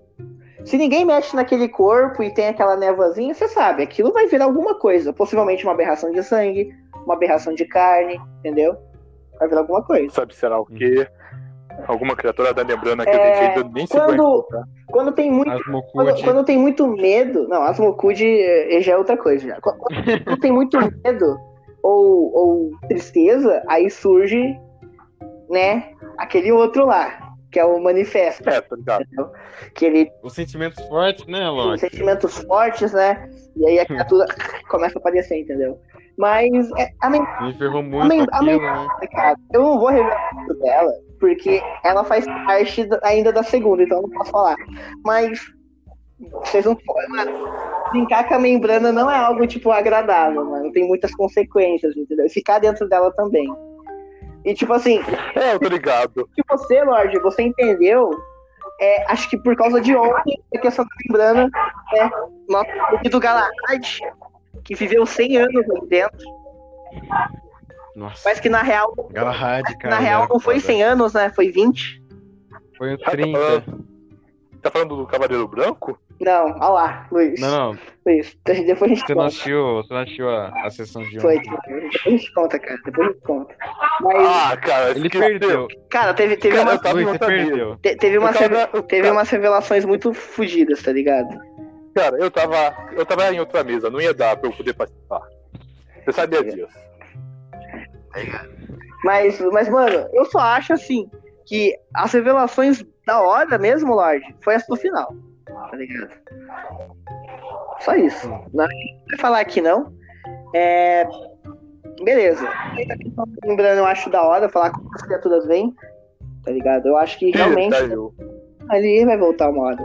Se ninguém mexe naquele corpo e tem aquela névoazinha, você sabe, aquilo vai virar alguma coisa. Possivelmente uma aberração de sangue, uma aberração de carne, entendeu? Vai virar alguma coisa. Sabe será o quê? Alguma criatura da Neblina que a É, gente ainda nem se quando- tá? Quando tem muito Quando, quando tem muito medo. Não, Asmokude eh, já é outra coisa. Já. Quando, quando tem muito [laughs] medo ou, ou tristeza, aí surge né, aquele outro lá, que é o manifesto, É, tá ligado? entendeu? Que ele Os sentimentos fortes, né, tem Loki? sentimentos fortes, né? E aí a criatura [laughs] começa a aparecer, entendeu? Mas é, a men- Me ferrou a muito men- a aquilo, men- né? cara, eu não vou revelar muito dela, porque ela faz parte da- ainda da segunda, então eu não posso falar. Mas vocês não podem, mano. Brincar com a membrana não é algo, tipo, agradável, mano. Tem muitas consequências, entendeu? E ficar dentro dela também. E, tipo assim, É, ligado. que você, Lorde, você entendeu, é, acho que por causa de ontem, a questão da membrana, é, nosso querido Galahad, que viveu 100 anos ali dentro, Nossa. mas que na real, Galahad, cara. na real era não foi foda. 100 anos, né? Foi 20. Foi um Tá 30. falando, tá falando do Cavaleiro Branco? Não, olha lá, Luiz. Não, não. Luiz, [laughs] depois a gente Você não conta. assistiu, você não assistiu a, a sessão de Foi, ontem. depois a gente conta, cara. Depois a gente conta. Mas, Ah, cara, Ele esqueceu. perdeu. cara, teve, teve, Cara, uma- eu tava Luiz, você perdeu. te- teve, umas, tava- teve cara, umas revelações muito fugidas, tá ligado? Cara, eu tava, eu tava em outra mesa, não ia dar pra eu poder participar. Você sabia disso? Mas, mas, mano, eu só acho assim que as revelações da hora mesmo, Lorde, foi essa do final. Tá ligado? Só isso. Não vai falar aqui não. É. Beleza. Lembrando, eu acho da hora falar como as criaturas vêm. Tá ligado? Eu acho que realmente Tá, ali vai voltar uma hora.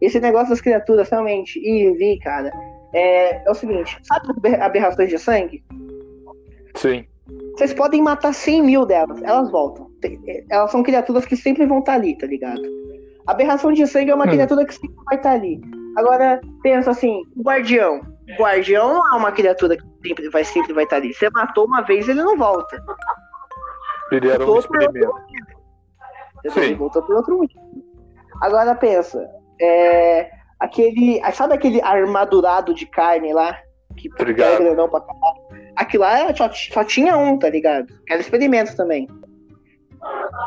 Esse negócio das criaturas realmente e vir, cara, é, é o seguinte: sabe as aberra- aberrações de sangue? Sim. Vocês podem matar 100 mil delas, elas voltam. É, Elas são criaturas que sempre vão estar ali, tá ligado? Aberração de sangue é uma Hum. criatura que sempre vai estar ali. Agora, pensa assim, o guardião. O guardião não é uma criatura que sempre vai, sempre vai estar ali. Você matou uma vez, ele não volta. Ele era um experimento. Ele voltou por outro motivo. Agora pensa, é, aquele. Sabe aquele armadurado de carne lá? Que Tá ligado. é grandão pra caralho? Aquilo lá só, só tinha um, tá ligado? Era experimento também.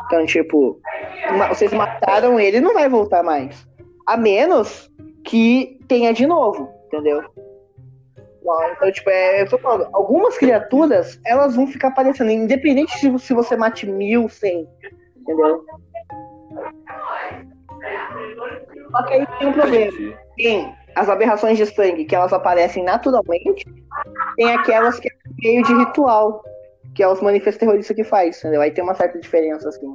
Então, tipo, vocês mataram ele, não vai voltar mais. A menos que tenha de novo, entendeu? Então, tipo, é, eu tô falando, algumas criaturas, elas vão ficar aparecendo, independente se, se você mate mil, cem, entendeu? Só que aí tem um problema. Tem as aberrações de sangue, que elas aparecem naturalmente, tem aquelas que meio de ritual, que é os manifestos terroristas que faz, entendeu? Aí tem uma certa diferença, assim.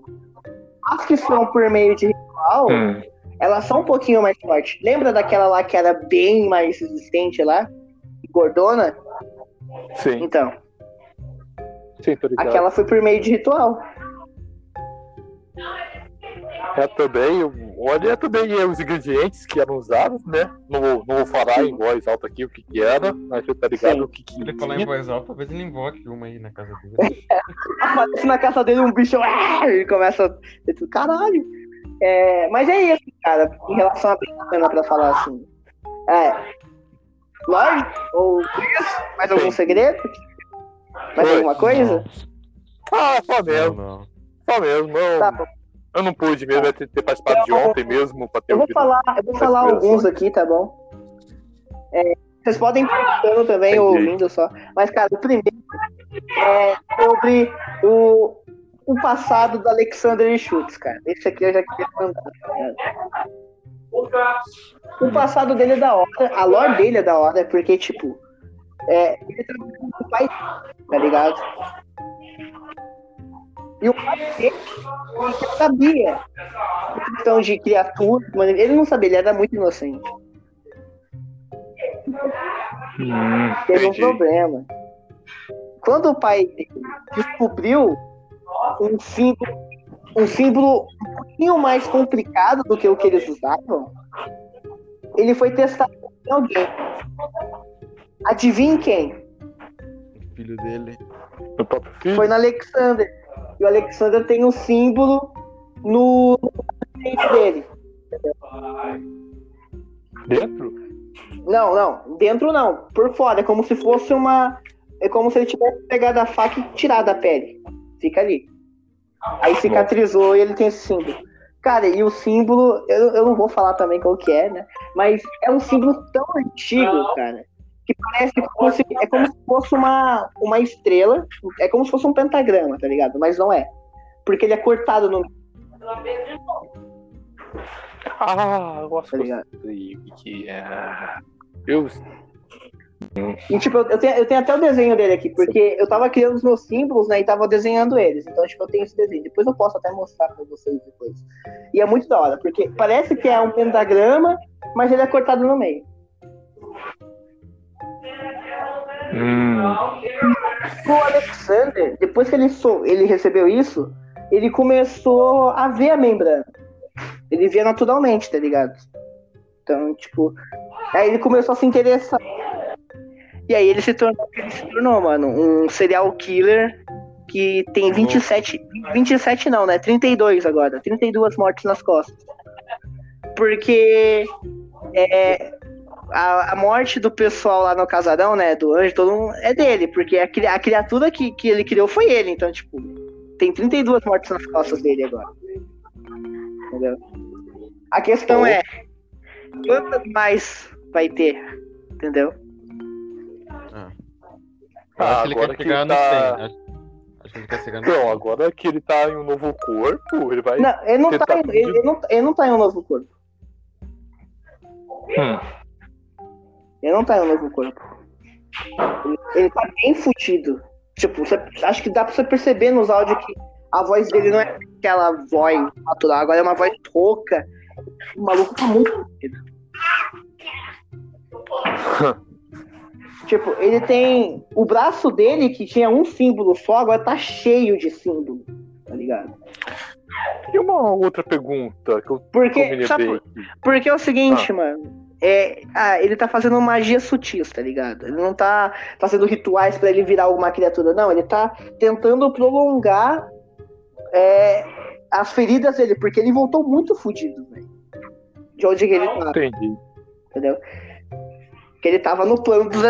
As que são por meio de ritual, Hum, elas são um pouquinho mais fortes. Lembra daquela lá que era bem mais resistente lá? Gordona? sim, Então, sim, tô ligado. aquela foi por meio de ritual. É também, olha também os ingredientes que eram usados, né? Não vou, não vou falar em voz alta aqui o que que era, mas você tá ligado Sim. o que que Ele falar em voz alta, talvez ele invoque uma aí na casa dele. [laughs] Aparece na casa dele um bicho, ele [laughs] começa a... Caralho. É, mas é isso, cara, em relação a brincadeira pra falar assim. É, Lorde, ou Chris, mais algum Sim. segredo? Mais Oi. alguma coisa? Ah, só Não, mesmo, não. só mesmo. Não, Tá bom. Eu não pude mesmo ter, ter participado de Então, ontem mesmo pra ter Eu vou falar, eu vou falar alguns aqui, tá bom? É, vocês podem ir pensando também, ou ouvindo só. Mas, cara, o primeiro é sobre o, o passado do Alexander Schultz, cara. Esse aqui eu já queria mandar. cara. O passado dele é da hora, a lore dele é da hora, porque, tipo, é, ele trabalhou com o pai, tá ligado? E o pai sabia a questão de criatura, mano, ele não sabia, ele era muito inocente. Hum, Teve um problema. Quando o pai descobriu um símbolo, um símbolo um pouquinho mais complicado do que o que eles usavam, ele foi testar em alguém. Adivinhe quem? O filho dele. Foi no Alexander. E o Alexander tem um símbolo no dente dele. Dentro? Não, não. Dentro não. Por fora. É como se fosse uma. É como se ele tivesse pegado a faca e tirado a pele. Fica ali. Aí cicatrizou e ele tem esse símbolo. Cara, e o símbolo, eu, eu não vou falar também qual que é, né? Mas é um símbolo tão antigo, cara, que parece como se, é como se fosse uma, uma estrela. É como se fosse um pentagrama, tá ligado? Mas não é. Porque ele é cortado no Ah, eu acho Tá que que que é. Eu E, tipo, eu eu tenho, eu tenho até o desenho dele aqui, porque eu tava criando os meus símbolos, né, e tava desenhando eles. Então, tipo, eu tenho esse desenho. Depois eu posso até mostrar pra vocês depois. E é muito da hora, porque parece que é um pentagrama, mas ele é cortado no meio. Hum, O Alexander, depois que ele, sou, ele recebeu isso, ele começou a ver a membrana. Ele via naturalmente, tá ligado? Então, tipo, aí ele começou a se interessar. E aí ele se tornou, ele se tornou, mano, um serial killer que tem 27, 27 não, né? 32 agora, 32 mortes nas costas. Porque é, a, a morte do pessoal lá no casarão, né, do anjo, todo mundo, é dele, porque a, a criatura que, que ele criou foi ele, então, tipo, tem 32 mortes nas costas dele agora. Entendeu? A questão Pô. é, quantas mais vai ter? Entendeu? Acho que ele agora quer que chegar no tá- 100. Que ele quer chegar no Então, 100. agora que ele tá em um novo corpo, ele vai. Não, ele não, tá, tá em, ele, ele não, ele não tá em um novo corpo. Hum. Ele não tá em um novo corpo. Ele, ele tá bem fudido. Tipo, você, acho que dá pra você perceber nos áudios que a voz dele não é aquela voz natural, agora é uma voz rouca. O maluco tá muito fudido. [laughs] tipo, ele tem. O braço dele, que tinha um símbolo só, agora tá cheio de símbolo. Tá ligado? E uma outra pergunta que eu, Porque, porque é o seguinte, mano. É, ah, ele tá fazendo magia sutil, tá ligado? Ele não tá fazendo rituais pra ele virar alguma criatura, não. Ele tá tentando prolongar é, as feridas dele, porque ele voltou muito fudido, velho. De onde que ele tá, Entendi. entendeu? Que ele tava no plano dos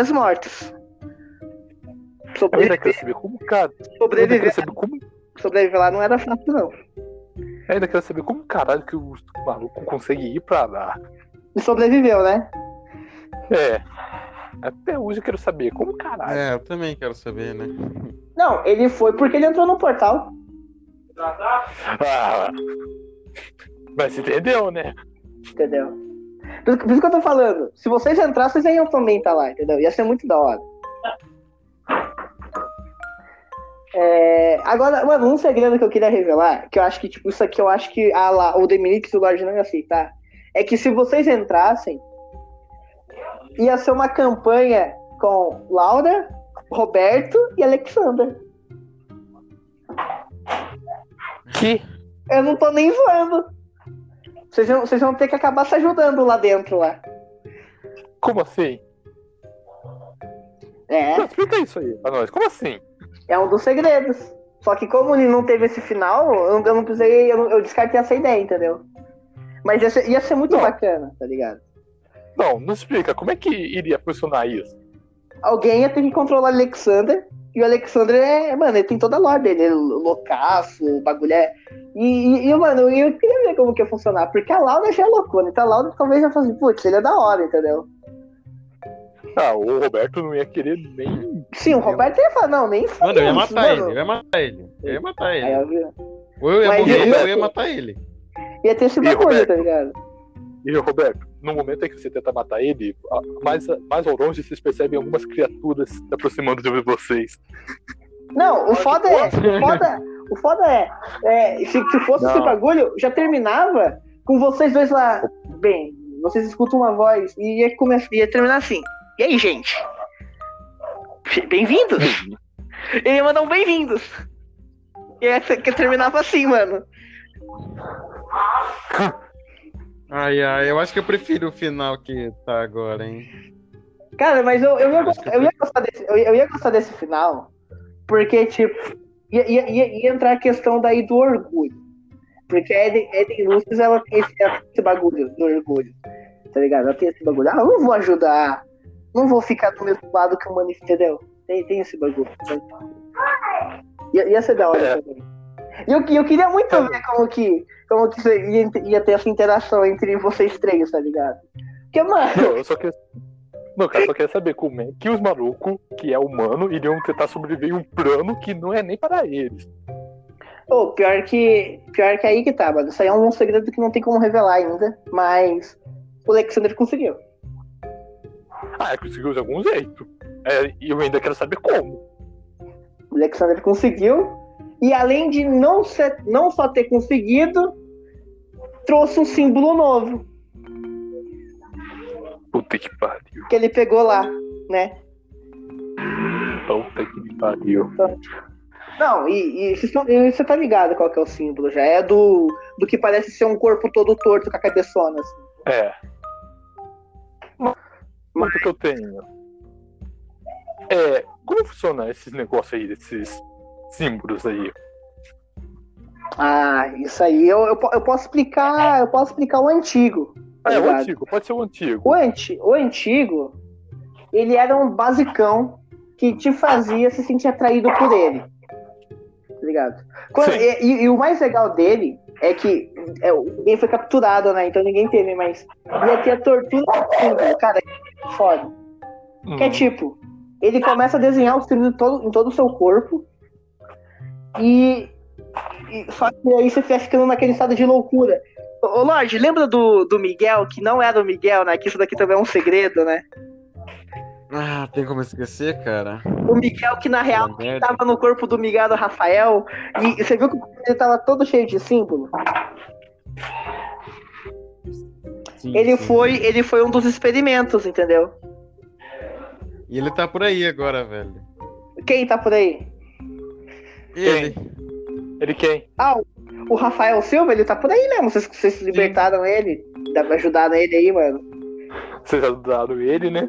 ainda quero Sobreviver, saber como, cara. Ainda sobreviver, como. sobreviver lá não era fácil, não. ainda quero saber como caralho que o maluco consegue ir pra lá. E sobreviveu, né? É. Até hoje eu quero saber como caralho. É, eu também quero saber, né? Não, ele foi porque ele entrou no portal. Ah, mas entendeu, né? Entendeu? Por isso, por isso que eu tô falando. Se vocês entrassem, vocês iam também estar lá, entendeu? Ia ser muito da hora. É, agora, mano, um segredo que eu queria revelar, que eu acho que, tipo, isso aqui eu acho que a, La- o Deminix e o Lorde não iam aceitar, é que se vocês entrassem, ia ser uma campanha com Laura, Roberto e Alexander. Que? Eu não tô nem zoando. Vocês vão, vocês vão ter que acabar se ajudando lá dentro, lá. Como assim? É. Não, explica isso aí pra nós. Como assim? É um dos segredos. Só que como ele não teve esse final, eu, eu não precisei. Eu, eu descartei essa ideia, entendeu? Mas ia ser, ia ser muito Não. bacana, tá ligado? Não, não explica. Como é que iria funcionar isso? Alguém ia ter que controlar o Alexander. E o Alexander é. Mano, ele tem toda a lore dele. Ele é loucaço, o bagulho é. E, e, e, mano, eu queria ver como que ia funcionar. Porque a Laura já é loucona. Então a Laura talvez já fosse, putz, ele é da hora, entendeu? Ah, o Roberto não ia querer nem. Sim, o Roberto ia falar, não, nem Mano, eu ia matar ele, mano. eu ia matar ele. Eu ia matar Aí ele. eu vi- Ou eu ia Mas morrer, eu- ou eu ia matar ele. Ia ter esse E, bagulho, Roberto? tá ligado? E Roberto, no momento em que você tenta matar ele, mais, mais ao longe vocês percebem algumas criaturas se aproximando de vocês. Não, o foda é. O foda, o foda é. é, se, se fosse Não. esse bagulho, já terminava com vocês dois lá. Bem, vocês escutam uma voz e ia, começar, ia terminar assim. E aí, gente? Bem-vindos! [laughs] Ele ia mandar um bem-vindos. E aí, que terminava assim, mano. Ai, ai, eu acho que eu prefiro o final que tá agora, hein? Cara, mas eu, eu, ia, gostar, eu, ia gostar desse, eu, ia- eu ia gostar desse final, porque, tipo, ia, ia, ia, ia entrar a questão daí do orgulho. Porque a Eden, Eden Lucis, ela tem esse, ela tem esse bagulho do orgulho, tá ligado? Ela tem esse bagulho. Ah, eu não vou ajudar, não vou ficar do mesmo lado que o Mano, entendeu? Tem, tem esse bagulho. Ia, ia ser da hora É. também. E eu, eu queria muito ver como que, como que ia, ia ter essa interação entre vocês três, tá ligado? Porque, mano. Não, eu só queria. Não, cara, só queria saber como é que os malucos, que é humano, iriam tentar sobreviver em um plano que não é nem para eles. Ô, pior que. Pior que aí que tá, mano. Isso aí é um segredo que não tem como revelar ainda, mas o Alexander conseguiu. Ah, conseguiu de algum jeito. É, e eu ainda quero saber como. O Alexander conseguiu. E além de não, ser, não só ter conseguido, trouxe um símbolo novo Puta que pariu. que ele pegou lá, né? Puta que pariu. Não, e, e, e você tá ligado qual que é o símbolo já? É do, do que parece ser um corpo todo torto com a cabeçona. Assim. É. Mas o que eu tenho? É. Como funciona esses negócios aí, esses símbolos aí? Ah, isso aí eu, eu, eu posso explicar. Eu posso explicar o antigo. tá é o antigo, pode ser o antigo. O, anti, o antigo, ele era um basicão que te fazia se sentir atraído por ele. Tá ligado? Quando- e, e- e o mais legal dele é que é, ninguém foi capturado, né? Então ninguém teve, mas ia ter a tortura do símbolo, cara, é foda. Que é Hum. tipo, ele começa a desenhar o símbolo em todo o seu corpo e, e- Só que aí você fica ficando naquele estado de loucura. Ô, Lorde, lembra do, do Miguel, que não era o Miguel, né? Que isso daqui também é um segredo, né? Ah, tem como esquecer, cara? O Miguel que na real merda. tava no corpo do Miguel do Rafael. E você viu que ele tava todo cheio de símbolo? Sim, Ele sim. foi, ele foi um dos experimentos, entendeu? E ele tá por aí agora, velho. Quem tá por aí? Ele. Ele quem? Ah, o- o Rafael Silva, ele tá por aí mesmo. Vocês, vocês libertaram ele, dá- ajudaram ele aí, mano. Vocês ajudaram ele, né?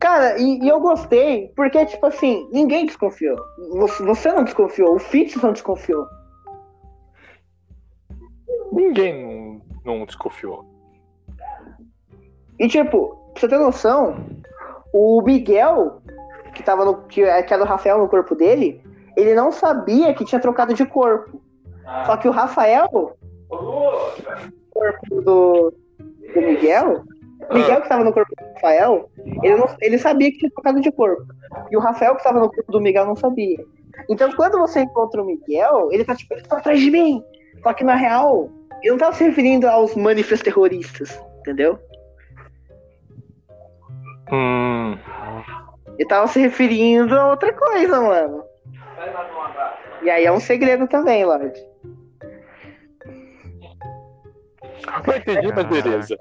Cara, e, e eu gostei, porque, tipo assim, ninguém desconfiou. Você, você não desconfiou, o Fitz não desconfiou. Ninguém não, não desconfiou. E, tipo, pra você ter noção, o Miguel, que tava no. que, que era o Rafael no corpo dele, ele não sabia que tinha trocado de corpo. Só que o Rafael, o corpo do, do Miguel, o Miguel que tava no corpo do Rafael, ele, não- ele sabia que tinha trocado de corpo. E o Rafael que tava no corpo do Miguel não sabia. Então quando você encontra o Miguel, ele tá tipo, ele tá atrás de mim. Só que na real, ele não tava se referindo aos manifestos terroristas, entendeu? Hum. Ele tava se referindo a outra coisa, mano. E aí é um segredo também, Lorde. Não entendi, mas beleza.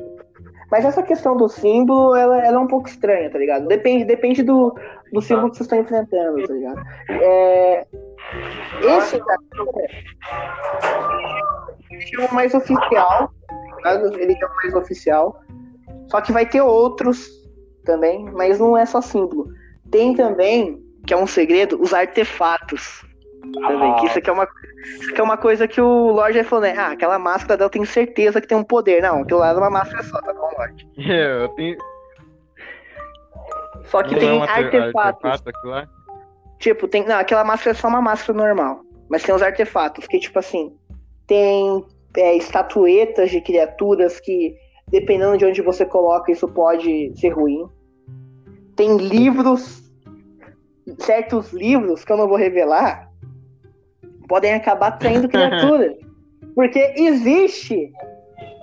Mas essa questão do símbolo, ela, ela é um pouco estranha, tá ligado? Depende, depende do, do símbolo que vocês estão enfrentando, tá ligado? É, esse daqui é o mais oficial, tá? Ele é o mais oficial. Só que vai ter outros também, mas não é só símbolo. Tem também, que é um segredo, os artefatos. Também, que isso aqui é uma, isso é uma coisa que o Lorde já falou, né? Ah, aquela máscara dela tenho certeza que tem um poder. Não, aquilo lá é uma máscara só, tá bom, Lorde? É, eu tenho. Só que não é tem um arte- artefatos. artefato? Tipo, tem. Não, aquela máscara é só uma máscara normal. Mas tem os artefatos, que, tipo assim, tem é, estatuetas de criaturas que, dependendo de onde você coloca, isso pode ser ruim. Tem livros, certos livros que eu não vou revelar, podem acabar traindo criaturas. Porque existe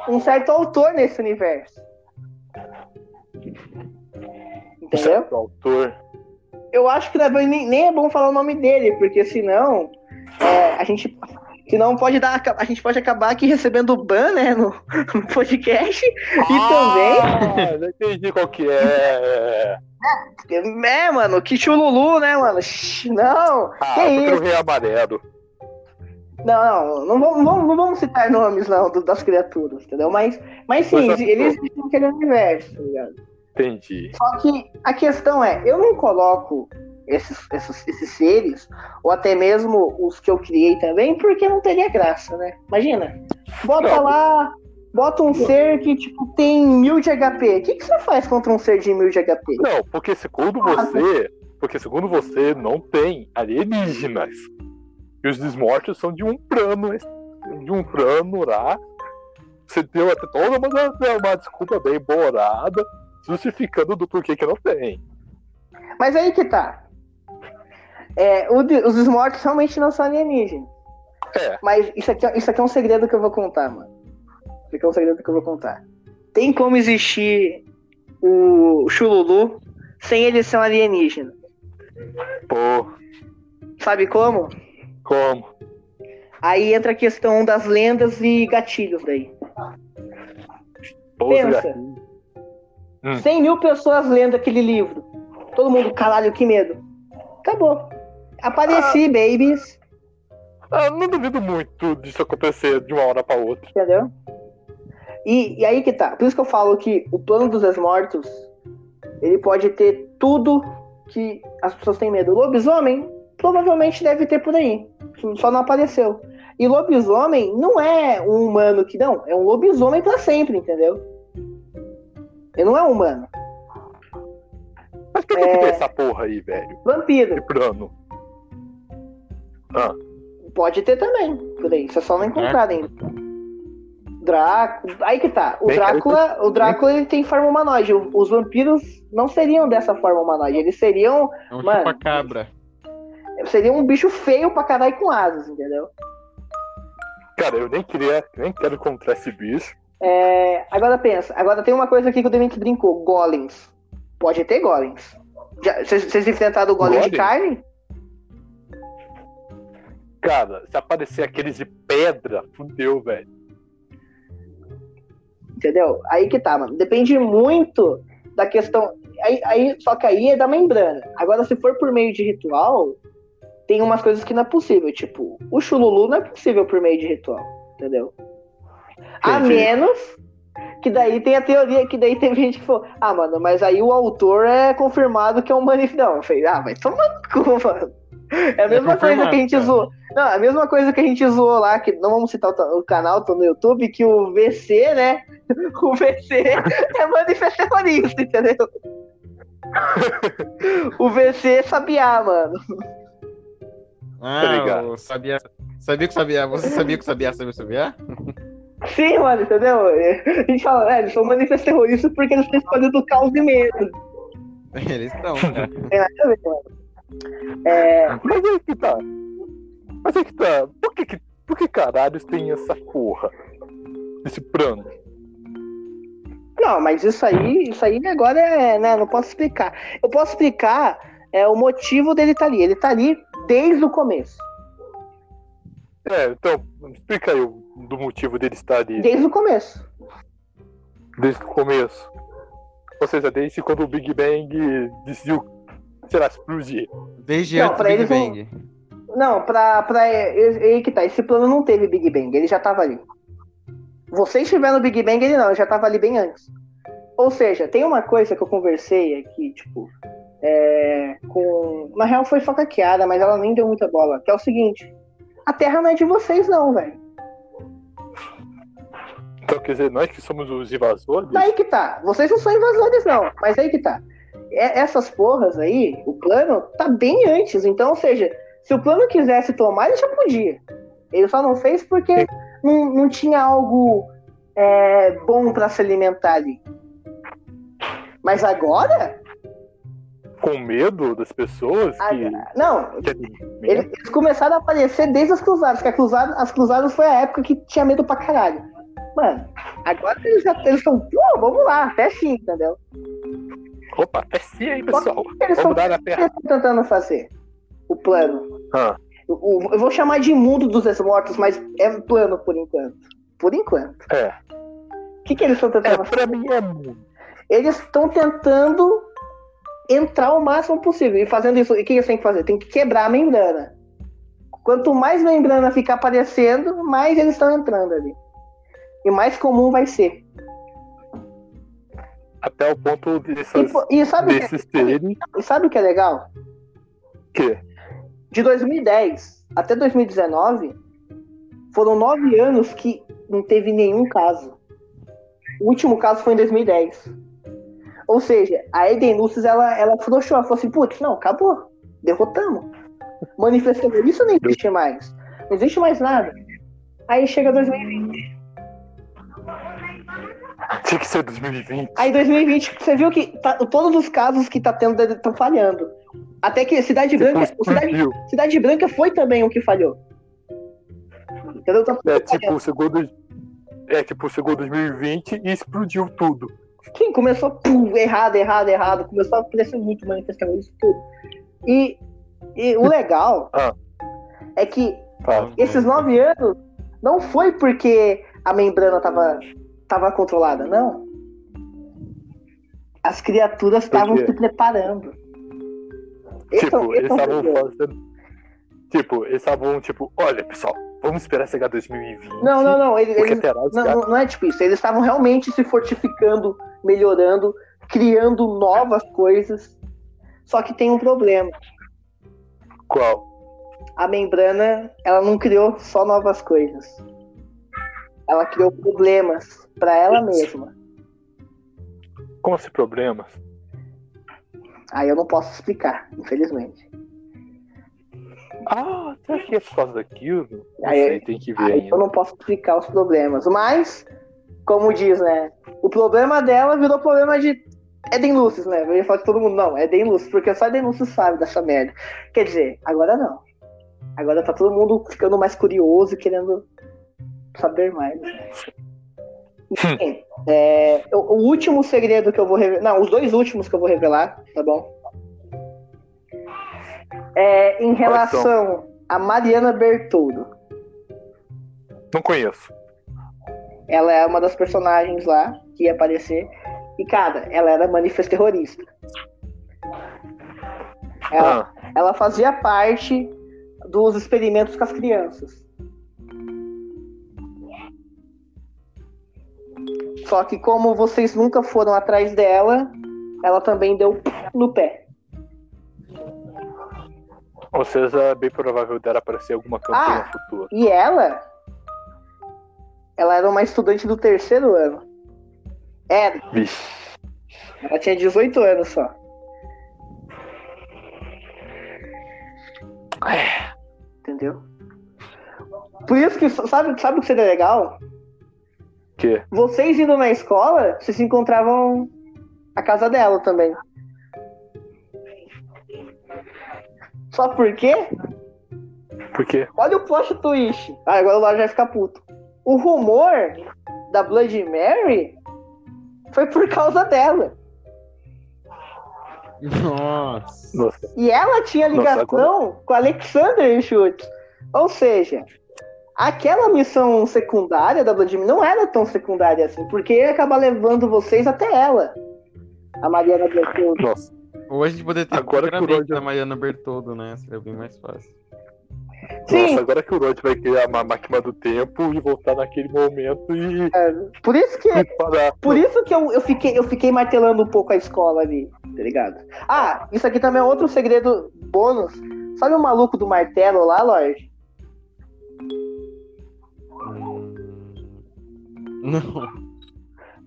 um certo autor nesse universo. Entendeu? Certo, autor. eu acho que nem, nem é bom falar o nome dele, porque senão é, a gente senão pode dar a gente pode acabar aqui recebendo ban, né, no, no podcast e Ah, já entendi qual que é. É, mano, que chululu, né, mano? Não, Ah, que porque isso? o rei amarelo. Não, não, não vamos, não vamos, citar nomes não das criaturas, entendeu? Mas, mas sim, Mas, eles existem naquele universo, tá ligado? Entendi. Só que a questão é, eu não coloco esses, esses, esses seres, ou até mesmo os que eu criei também, porque não teria graça, né? Imagina, bota Não. lá, bota um ser que, tipo, tem mil de HP. O que, que você faz contra um ser de mil de HP? Não, porque segundo você, porque segundo você não tem alienígenas. E os desmortos são de um plano, de um plano lá. Você deu até toda uma, uma desculpa bem bolada, justificando do porquê que não tem. Mas aí que tá. É, o os mortos realmente não são alienígenas. É. Mas isso aqui, é- isso aqui é um segredo que eu vou contar, mano. É um segredo que eu vou contar. Tem como existir o Chululu sem ele ser um alienígena. Pô, Sabe como? como? Aí entra a questão das lendas e gatilhos daí. Pô, Pensa. Hum. 100 mil pessoas lendo aquele livro. Todo mundo, caralho, que medo. Acabou. Apareci, babies. Ah, não duvido muito disso acontecer de uma hora pra outra. Entendeu? E, e aí que tá. Por isso que eu falo que o plano dos ex-mortos ele pode ter tudo que as pessoas têm medo. O lobisomem provavelmente deve ter por aí. Só não apareceu. E lobisomem não é um humano que não, é um lobisomem pra sempre, entendeu? Ele não é um humano. Mas por que, que tem essa porra aí, velho? Vampiro. Plano. Ah, Pode ter também, por aí. Você só não encontrar ainda. Drácula. Aí que tá. O Bem, Drácula, o Drácula ele tem forma humanoide. Os vampiros não seriam dessa forma humanoide. Eles seriam. É um Mano. chupa-cabra. Seriam um bicho feio pra caralho com asas, entendeu? cara, eu nem queria, nem quero encontrar esse bicho. É, agora pensa. Agora tem uma coisa aqui que o Demente brincou: golems. Pode ter golems. Já- Vocês enfrentaram o golem de Golem? carne? Cara, se aparecer aqueles de pedra, fudeu, velho. Entendeu? Aí que tá, mano. Depende muito da questão. Aí, aí, só que aí é da membrana. Agora, se for por meio de ritual, tem umas coisas que não é possível. Tipo, o chululu não é possível por meio de ritual. Entendeu? A Entendi. menos que daí tem a teoria que daí tem gente que falou, ah, mano, mas aí o autor é confirmado que é um manifesto. [laughs] Não, eu falei, ah, vai tomar no cu, mano. É a mesma coisa confirmado, que a gente cara. zoou. Não, a mesma coisa que a gente zoou lá, que não vamos citar o, o canal, tô no YouTube, que o VC, né? [laughs] O VC é manifesto terrorista, entendeu? [laughs] o VC é sabiá, mano. Ah, o sabia. Sabia que sabia. Você sabia que sabia sabia sabia? Sim, mano, entendeu? A gente fala, é, eles são manifestos terroristas porque eles estão espalhando caos e medo. [laughs] Eles estão, cara. Tem nada a ver, mano. É, Mas aí que tá. Mas aí que tá. Por que, que, por que caralhos tem essa porra? Esse plano? Não, mas isso aí, isso aí agora é, né, não posso explicar. Eu posso explicar é, o motivo dele estar ali. Ele tá ali desde o começo. É, então, explica aí o, do motivo dele estar ali Desde o começo. desde o começo. Ou seja, desde quando o Big Bang decidiu, sei lá, explodir. Desde Não, antes do Big eles não- Bang. Não, pra, pra aí que tá. Esse plano não teve Big Bang, ele já tava ali. Vocês tiveram o Big Bang, ele não, ele já tava ali bem antes. Ou seja, tem uma coisa que eu conversei aqui, tipo, é, com. Na real foi só caqueada, mas ela nem deu muita bola. Que é o seguinte: a Terra não é de vocês, não, velho. Então, quer dizer, nós que somos os invasores? Daí que tá. Vocês não são invasores, não. Mas aí que tá. É- essas porras aí, o plano tá bem antes. Então, ou seja, se o plano quisesse tomar, ele já podia. Ele só não fez porque não, não tinha algo é, bom pra se alimentar ali. Mas agora? Com medo das pessoas que. Agora- não, que eles, eles começaram a aparecer desde as cruzadas, que a cruzada, as cruzadas foi a época que tinha medo pra caralho. Mano, agora eles já estão, "Pô, vamos lá, até sim, entendeu? Opa, é sim aí, pessoal. que que eles estão tentando fazer? O plano. Ah, O- eu vou chamar de mundo dos ex-mortos, mas é plano por enquanto. Por enquanto. é. O que, que eles estão É, tentando fazer? pra mim é muito. Eles estão tentando entrar o máximo possível. E fazendo isso, o que eles têm que fazer? Tem que quebrar a membrana. Quanto mais membrana ficar aparecendo, mais eles estão entrando ali. E mais comum vai ser. Até o ponto E, dessas, pô- e sabe, que, desses terem e sabe o que é legal? que De 2010 até 2019, foram nove anos que não teve nenhum caso. O último caso foi em 2010. Ou seja, a Eden Lucis, ela, ela frouxou. Ela falou assim, putz, não, acabou. Derrotamos. Manifestou isso não existe mais. Não existe mais nada. Aí chega 2020. [laughs] tinha que ser 2020. Aí 2020, você viu que tá- todos os casos que tá tendo estão falhando. Até que Cidade Tipo, Branca. Cidade. Cidade Branca foi também o que falhou. Entendeu? Tá É tipo, chegou dois... É tipo, chegou 2020 e explodiu tudo. Sim, começou pum, errado, errado, errado. Começou a crescer muito manifestando isso tudo. E, e o [laughs] legal Ah. é que Tá. esses nove anos não foi porque a membrana tava, tava controlada, não. As criaturas estavam se preparando. Esse é o- Tipo, eles é o estavam fazendo. Tipo, eles estavam, tipo, olha, pessoal, vamos esperar chegar 2020. Não, não, não. Eles, eles- não, não é tipo isso. Eles estavam realmente se fortificando, melhorando, criando novas coisas. Só que tem um problema. Qual? a membrana ela não criou só novas coisas. Ela criou problemas para ela mesma. Como assim problemas? Aí eu não posso explicar, infelizmente. Ah, será que é por causa daquilo? Aí- sei, tem que ver Aí eu não posso explicar os problemas. Mas, como diz, né? O problema dela virou problema de Eden Lucis, né? Eu ia falar de todo mundo, não, Eden Lucis, porque só Eden Lucis sabe dessa merda. Quer dizer, agora não. Agora tá todo mundo ficando mais curioso querendo saber mais. né? Enfim, é, o, o último segredo que eu vou revelar. Não, os dois últimos que eu vou revelar, tá bom? É em relação a Mariana Bertoldo. Não conheço. Ela é uma das personagens lá que ia aparecer. E, cara, ela era manifesta terrorista. Ela, Ah, ela fazia parte dos experimentos com as crianças. Só que como vocês nunca foram atrás dela, ela também deu no pé. ou seja, é bem provável dela aparecer alguma campanha Ah. futura. E ela, ela era uma estudante do terceiro ano. Era, Vixe. ela tinha 18 anos só. Entendeu? Por isso que, sabe, sabe o que seria legal? Que? Vocês indo na escola, vocês se encontravam a casa dela também. Só por quê? Por quê? Olha o plot twist. Ah, agora o Lorde vai ficar puto. O rumor da Blood Mary foi por causa dela. Nossa. Nossa. E ela tinha Nossa, ligação com Alexander Schultz. Ou seja, aquela missão secundária da Blood não era tão secundária assim, porque ia acabar levando vocês até ela. A Mariana Bertoldo. Nossa. Ou a gente poderia ter Agora que o Roger- da Mariana Bertoldo, né? Seria bem mais fácil. Sim, Nossa, agora que o Rod vai criar uma máquina do tempo e voltar naquele momento e, por isso que. Por isso que eu, eu, fiquei, eu fiquei martelando um pouco a escola ali, tá ligado? Ah, isso aqui também é outro segredo bônus. Sabe o maluco do martelo lá, Lorde? Não.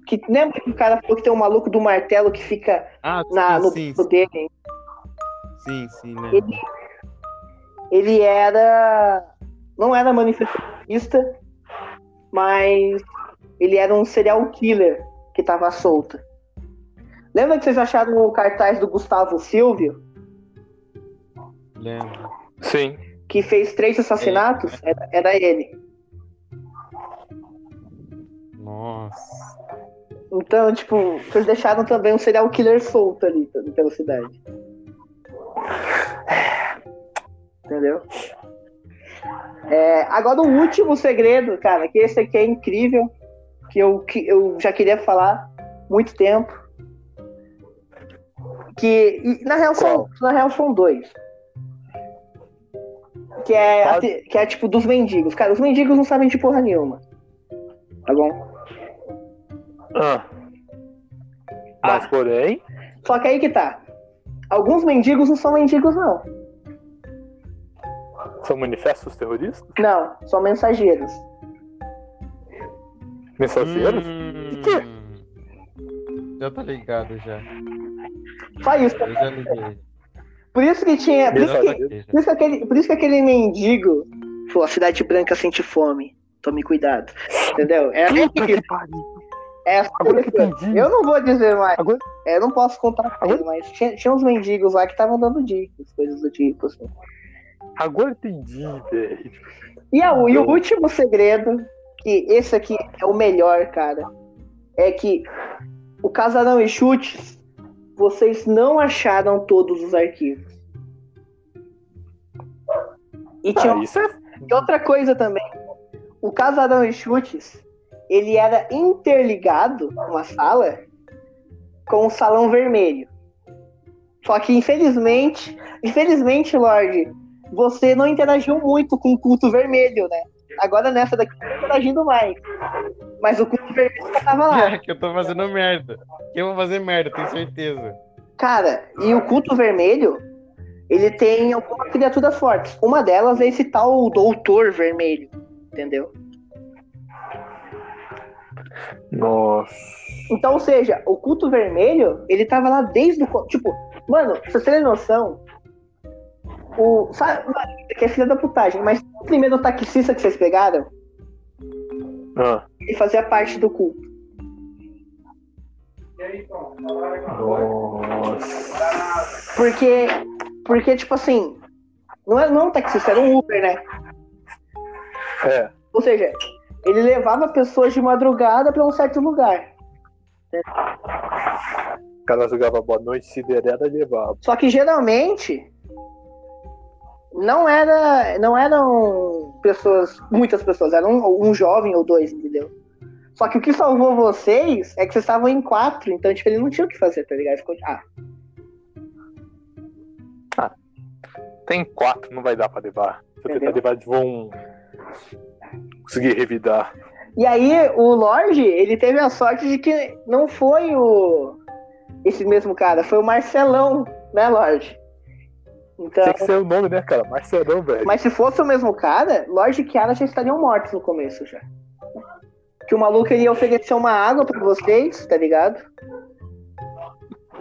Que lembra que o cara falou que tem um maluco do martelo que fica Ah, na, no sim, sim, dele? sim, sim, né? Ele, ele era. Não era manifestista, mas ele era um serial killer que tava solto. Lembra que vocês acharam o cartaz do Gustavo Silvio? Lembro. Sim. que fez três assassinatos, era, era ele. Nossa. Então, tipo, eles deixaram também um serial killer solto ali pela cidade. Entendeu? É, agora o último segredo, cara, que esse aqui é incrível, que eu, que eu já queria falar muito tempo. Que e, na real são, na real são dois. Que é, que é tipo dos mendigos. Cara, os mendigos não sabem de porra nenhuma. Tá bom? Ah. Mas, Ah. porém, Só que aí que tá. Alguns mendigos não são mendigos, não. são manifestos terroristas? Não, são mensageiros. Mensageiros? Hum... quê? Já tá ligado já. Só isso. Eu já liguei. Por isso que tinha. Por isso que, por isso que, aquele, por isso que aquele mendigo. Pô, a cidade branca sente fome. Tome cuidado. Entendeu? É isso que- que pariu. É, Agora que isso. eu não vou dizer mais. Agora- É, eu não posso contar ele, mas tinha, tinha uns mendigos lá que estavam dando dicas, coisas do tipo, assim. Agora eu entendi, velho. E, a- e o último segredo, que esse aqui é o melhor, cara, é que o Casarão e Chutes, vocês não acharam todos os arquivos. E tinha Ah, é. e outra coisa também. O Casarão e Chutes, ele era interligado numa sala com o Salão Vermelho. Só que infelizmente, infelizmente, Lorde, você não interagiu muito com o culto vermelho, né? Agora nessa daqui você tá interagindo mais. Mas o culto vermelho já tava lá. É [laughs] que eu tô fazendo merda. Que eu vou fazer merda, tenho certeza. Cara, e o culto vermelho, ele tem algumas criaturas fortes. Uma delas é esse tal Doutor Vermelho, entendeu? Nossa. Então, ou seja, o culto vermelho, ele tava lá desde o. Tipo, mano, pra você ter noção, o. Sabe, mano, aqui é filha da putagem, mas o primeiro taxista que vocês pegaram, Ah, ele fazia parte do culto. nossa. Porque. Porque, tipo assim, não é não é um taxista, era um Uber, né? É. Ou seja, ele levava pessoas de madrugada pra um certo lugar. O cara jogava Boa Noite Cinderela e levava. Só que geralmente não era, não eram pessoas, muitas pessoas, eram um, um jovem ou dois, entendeu? Só que o que salvou vocês é que vocês estavam em quatro, então tipo, ele não tinha o que fazer, tá ligado? Ficou, ah, Tem quatro, não vai dar pra levar. Se eu tentar levar, eles vão conseguir revidar. E aí o Lorde, ele teve a sorte de que não foi o esse mesmo cara, foi o Marcelão, né, Lorde? Então, Tem que ser o nome, né, cara? Marcelão, velho. Mas se fosse o mesmo cara, Lorde e Kiara já estariam mortos no começo já. Que o maluco ele ia oferecer uma água pra vocês, tá ligado?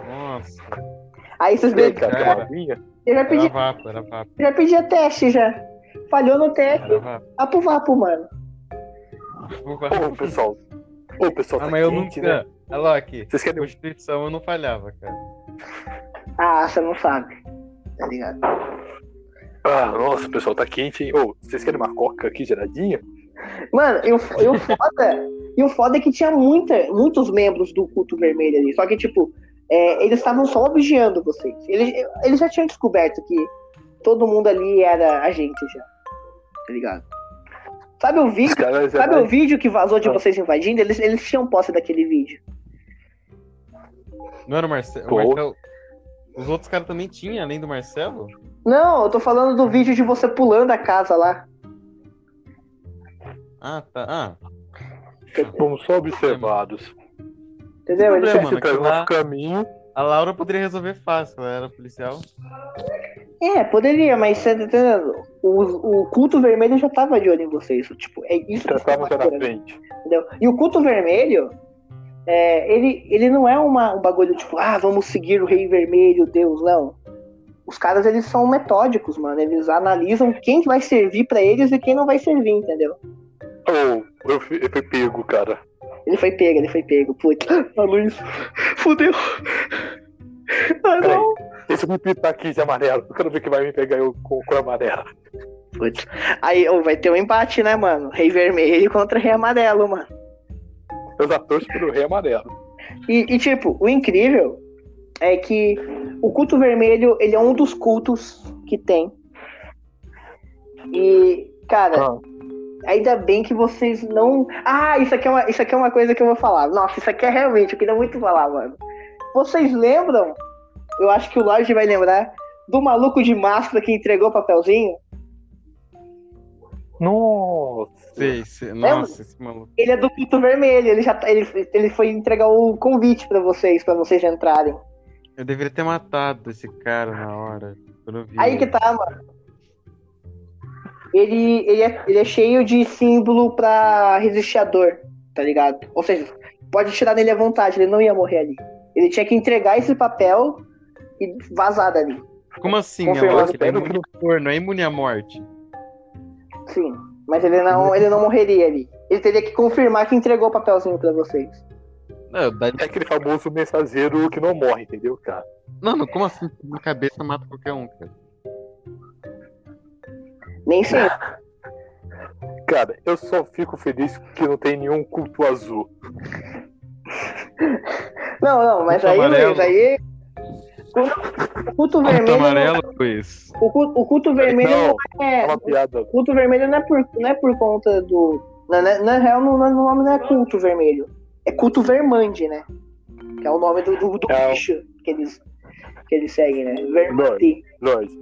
Nossa, Aí vocês be- cara, eu já era pedi, vapo, era vapo, já pedia teste já. Falhou no teste, era vapo. mano. Ô, pessoal. Ô, pessoal, Ah, tá mas eu quente, né? nunca. Olha lá aqui. Vocês querem... Constituição eu não falhava, cara. Ah, você não sabe. Tá ligado? Ah, nossa, pessoal, tá quente, hein? Ô, vocês querem uma coca aqui geradinha? Mano, e o, e o foda. E o foda é que tinha muita, muitos membros do culto vermelho ali. Só que, tipo, é, eles estavam só obviando vocês. Eles, eles já tinham descoberto que todo mundo ali era agente já. Tá ligado? Sabe o vídeo? Sabe o vídeo que vazou de Ah. vocês invadindo? Eles, eles tinham posse daquele vídeo. Não era o Marcelo? Pô. O Marcelo... Os outros caras também tinham, além do Marcelo? Não, eu tô falando do vídeo de você pulando a casa lá. Ah, tá. Ah, Fomos só observados. Entendeu? Eles, problema. Aquilo lá- nosso caminho. A Laura poderia resolver fácil, ela era policial. é, poderia, mas você tá entendendo? O, o culto vermelho já tava de olho em vocês. Tipo, é isso Já que estavam já na frente. Entendeu? E o culto vermelho, é, ele, ele não é uma, um bagulho tipo, ah, vamos seguir o rei vermelho, Deus, não. Os caras, eles são metódicos, mano. Eles analisam quem vai servir pra eles e quem não vai servir, entendeu? Ô, eu fui, eu fui pego, cara. Ele foi pego, ele foi pego. Putz, [gasps] a luz. Fudeu. Ah, não. Esse me pintar aqui de amarelo. Eu quero ver quem vai me pegar eu com cor amarela. Putz. Aí ô, vai ter um empate, né, mano? Rei vermelho contra rei amarelo, mano. Eu já torço pro rei amarelo. E, e, tipo, o incrível é que o culto vermelho, ele é um dos cultos que tem. E, cara, Ah. Ainda bem que vocês não. Ah, isso aqui, é uma, isso aqui é uma coisa que eu vou falar. Nossa, isso aqui é realmente, eu queria muito falar, mano. Vocês lembram? Eu acho que o Lorde vai lembrar do maluco de máscara que entregou o papelzinho. Nossa. Sei, sei. Nossa, esse maluco. Ele é do culto vermelho, ele já tá- ele, ele foi entregar o convite pra vocês, pra vocês entrarem. Eu deveria ter matado esse cara na hora. Aí que tá, mano. Ele, ele, é, ele é cheio de símbolo pra resistir à dor, tá ligado? Ou seja, pode tirar nele à vontade, ele não ia morrer ali. Ele tinha que entregar esse papel e vazar dali. Como assim, Confirmado, Alok? Ele é imune dor, não é imune à morte. Sim. Mas ele não, ele não morreria ali. Ele teria que confirmar que entregou o papelzinho pra vocês. Não, dá- É aquele famoso mensageiro que não morre, entendeu, cara? Mano, como assim? Na cabeça mata qualquer um, cara. Nem sei. Cara, eu só fico feliz que não tem nenhum culto azul. Não, não, mas Culto aí, amarelo. Luiz, aí. O culto Culto vermelho. não- amarelo, Luiz. o, culto, o culto vermelho Não, não é é. uma piada. O culto vermelho não é por, não é por conta do. Na, na, na real, no, no nome não é culto vermelho. É culto vermande, né? Que é o nome do, do, do É bicho que eles, que eles seguem, né? Vermande. Lorde,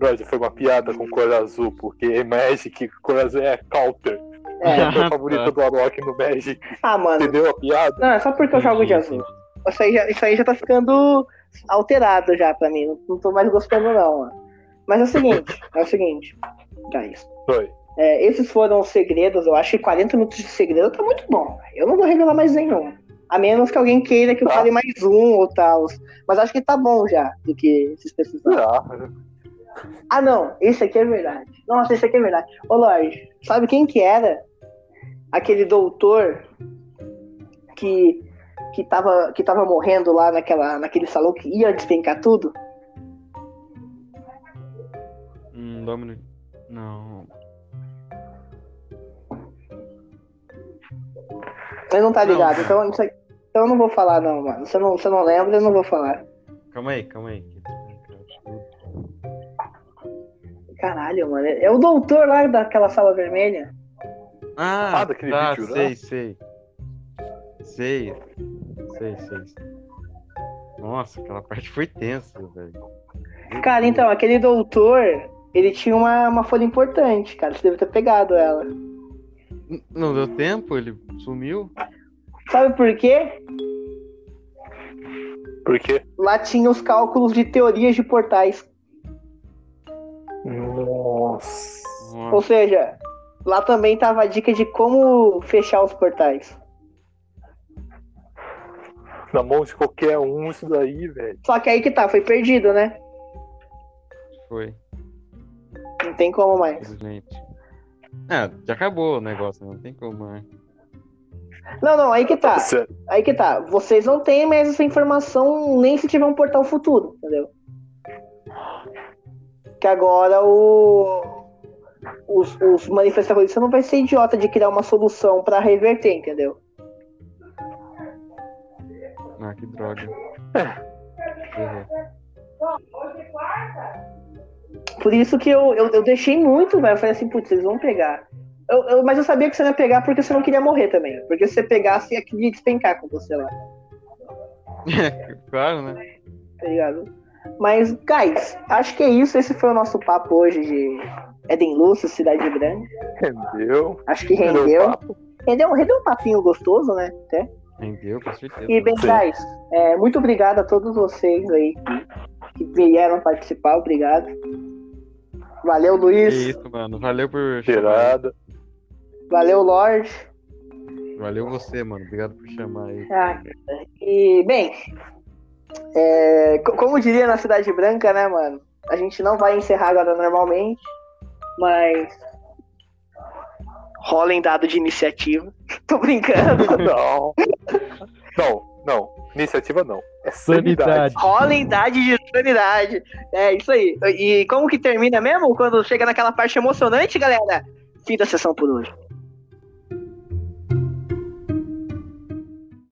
Lorde, foi uma piada com cor azul, porque Magic, cor azul é counter. É. É a [laughs] cor favorita do Alok no Magic. Ah, mano. Entendeu a piada? Não, é só porque eu jogo de azul. Isso aí, já, isso aí já tá ficando alterado já pra mim. Não, não tô mais gostando, não, mano. Mas é o seguinte, [laughs] é o seguinte, guys. Foi. É, esses foram os segredos. Eu acho que 40 minutos de segredo tá muito bom. Eu não vou revelar mais nenhum. A menos que alguém queira que eu Tá. fale mais um ou tal. Mas acho que tá bom já do que vocês precisaram. Ah, Ah, não. Esse aqui é verdade. Nossa, esse aqui é verdade. Ô, Lorde, sabe quem que era? Aquele doutor que, que, tava, que tava morrendo lá naquela, naquele salão que ia despencar tudo? Hum, Domino. Não. Você não tá Não, ligado. cara. então, isso aqui- então eu não vou falar, não, mano. Você não, você não lembra, eu não vou falar. Calma aí, calma aí. Caralho, mano. É o doutor lá daquela sala vermelha. Ah, Ah, daquele tá, vídeo, sei, né? sei. Sei. Sei, sei. sei. Nossa, aquela parte foi tensa, velho. Cara, então, aquele doutor, ele tinha uma, uma folha importante, cara. Você deve ter pegado ela. Não deu tempo? Ele sumiu? Sabe por quê? por quê? Lá tinha os cálculos de teorias de portais. Nossa. Ou seja, lá também tava a dica de como fechar os portais. Na mão de qualquer um, isso daí, velho. Só que aí que tá, foi perdido, né? foi, Não tem como mais. infelizmente. Ah, já acabou o negócio, não tem como mais. Não, não, aí que tá. Aí que tá. Vocês não têm mais essa informação nem se tiver um portal futuro, entendeu? Que agora o. Os, os manifestadores você não vai ser idiota de criar uma solução pra reverter, entendeu? Ah, que droga. Errou. Por isso que eu, eu, eu deixei muito, velho. Eu falei assim, putz, vocês vão pegar. Eu, eu- mas eu sabia que você não ia pegar porque você não queria morrer também. Porque se você pegasse, ia querer despencar com você lá, [laughs] claro, né? tá ligado? Mas, guys, acho que é isso. Esse foi o nosso papo hoje de Eden Lúcio, Cidade Branca. Entendeu? Acho que rendeu. papo? Rendeu, rendeu um papinho gostoso, né? Até. Rendeu, com certeza. E bem, guys, é, muito obrigado a todos vocês aí que, que vieram participar. Obrigado. Valeu, Luiz. isso, mano. Valeu por chamar. Tirada. Valeu, Lorde. Valeu você, mano. Obrigado por chamar aí. Ah, e, bem, é, co- como diria na Cidade Branca, né, mano? A gente não vai encerrar agora normalmente, mas. Rolem dado de iniciativa. [laughs] Tô brincando. [laughs] Não. Não, não. Iniciativa não. É sanidade. Rolem dado de sanidade. É isso aí. E como que termina mesmo? Quando chega naquela parte emocionante, galera? Fim da sessão por hoje.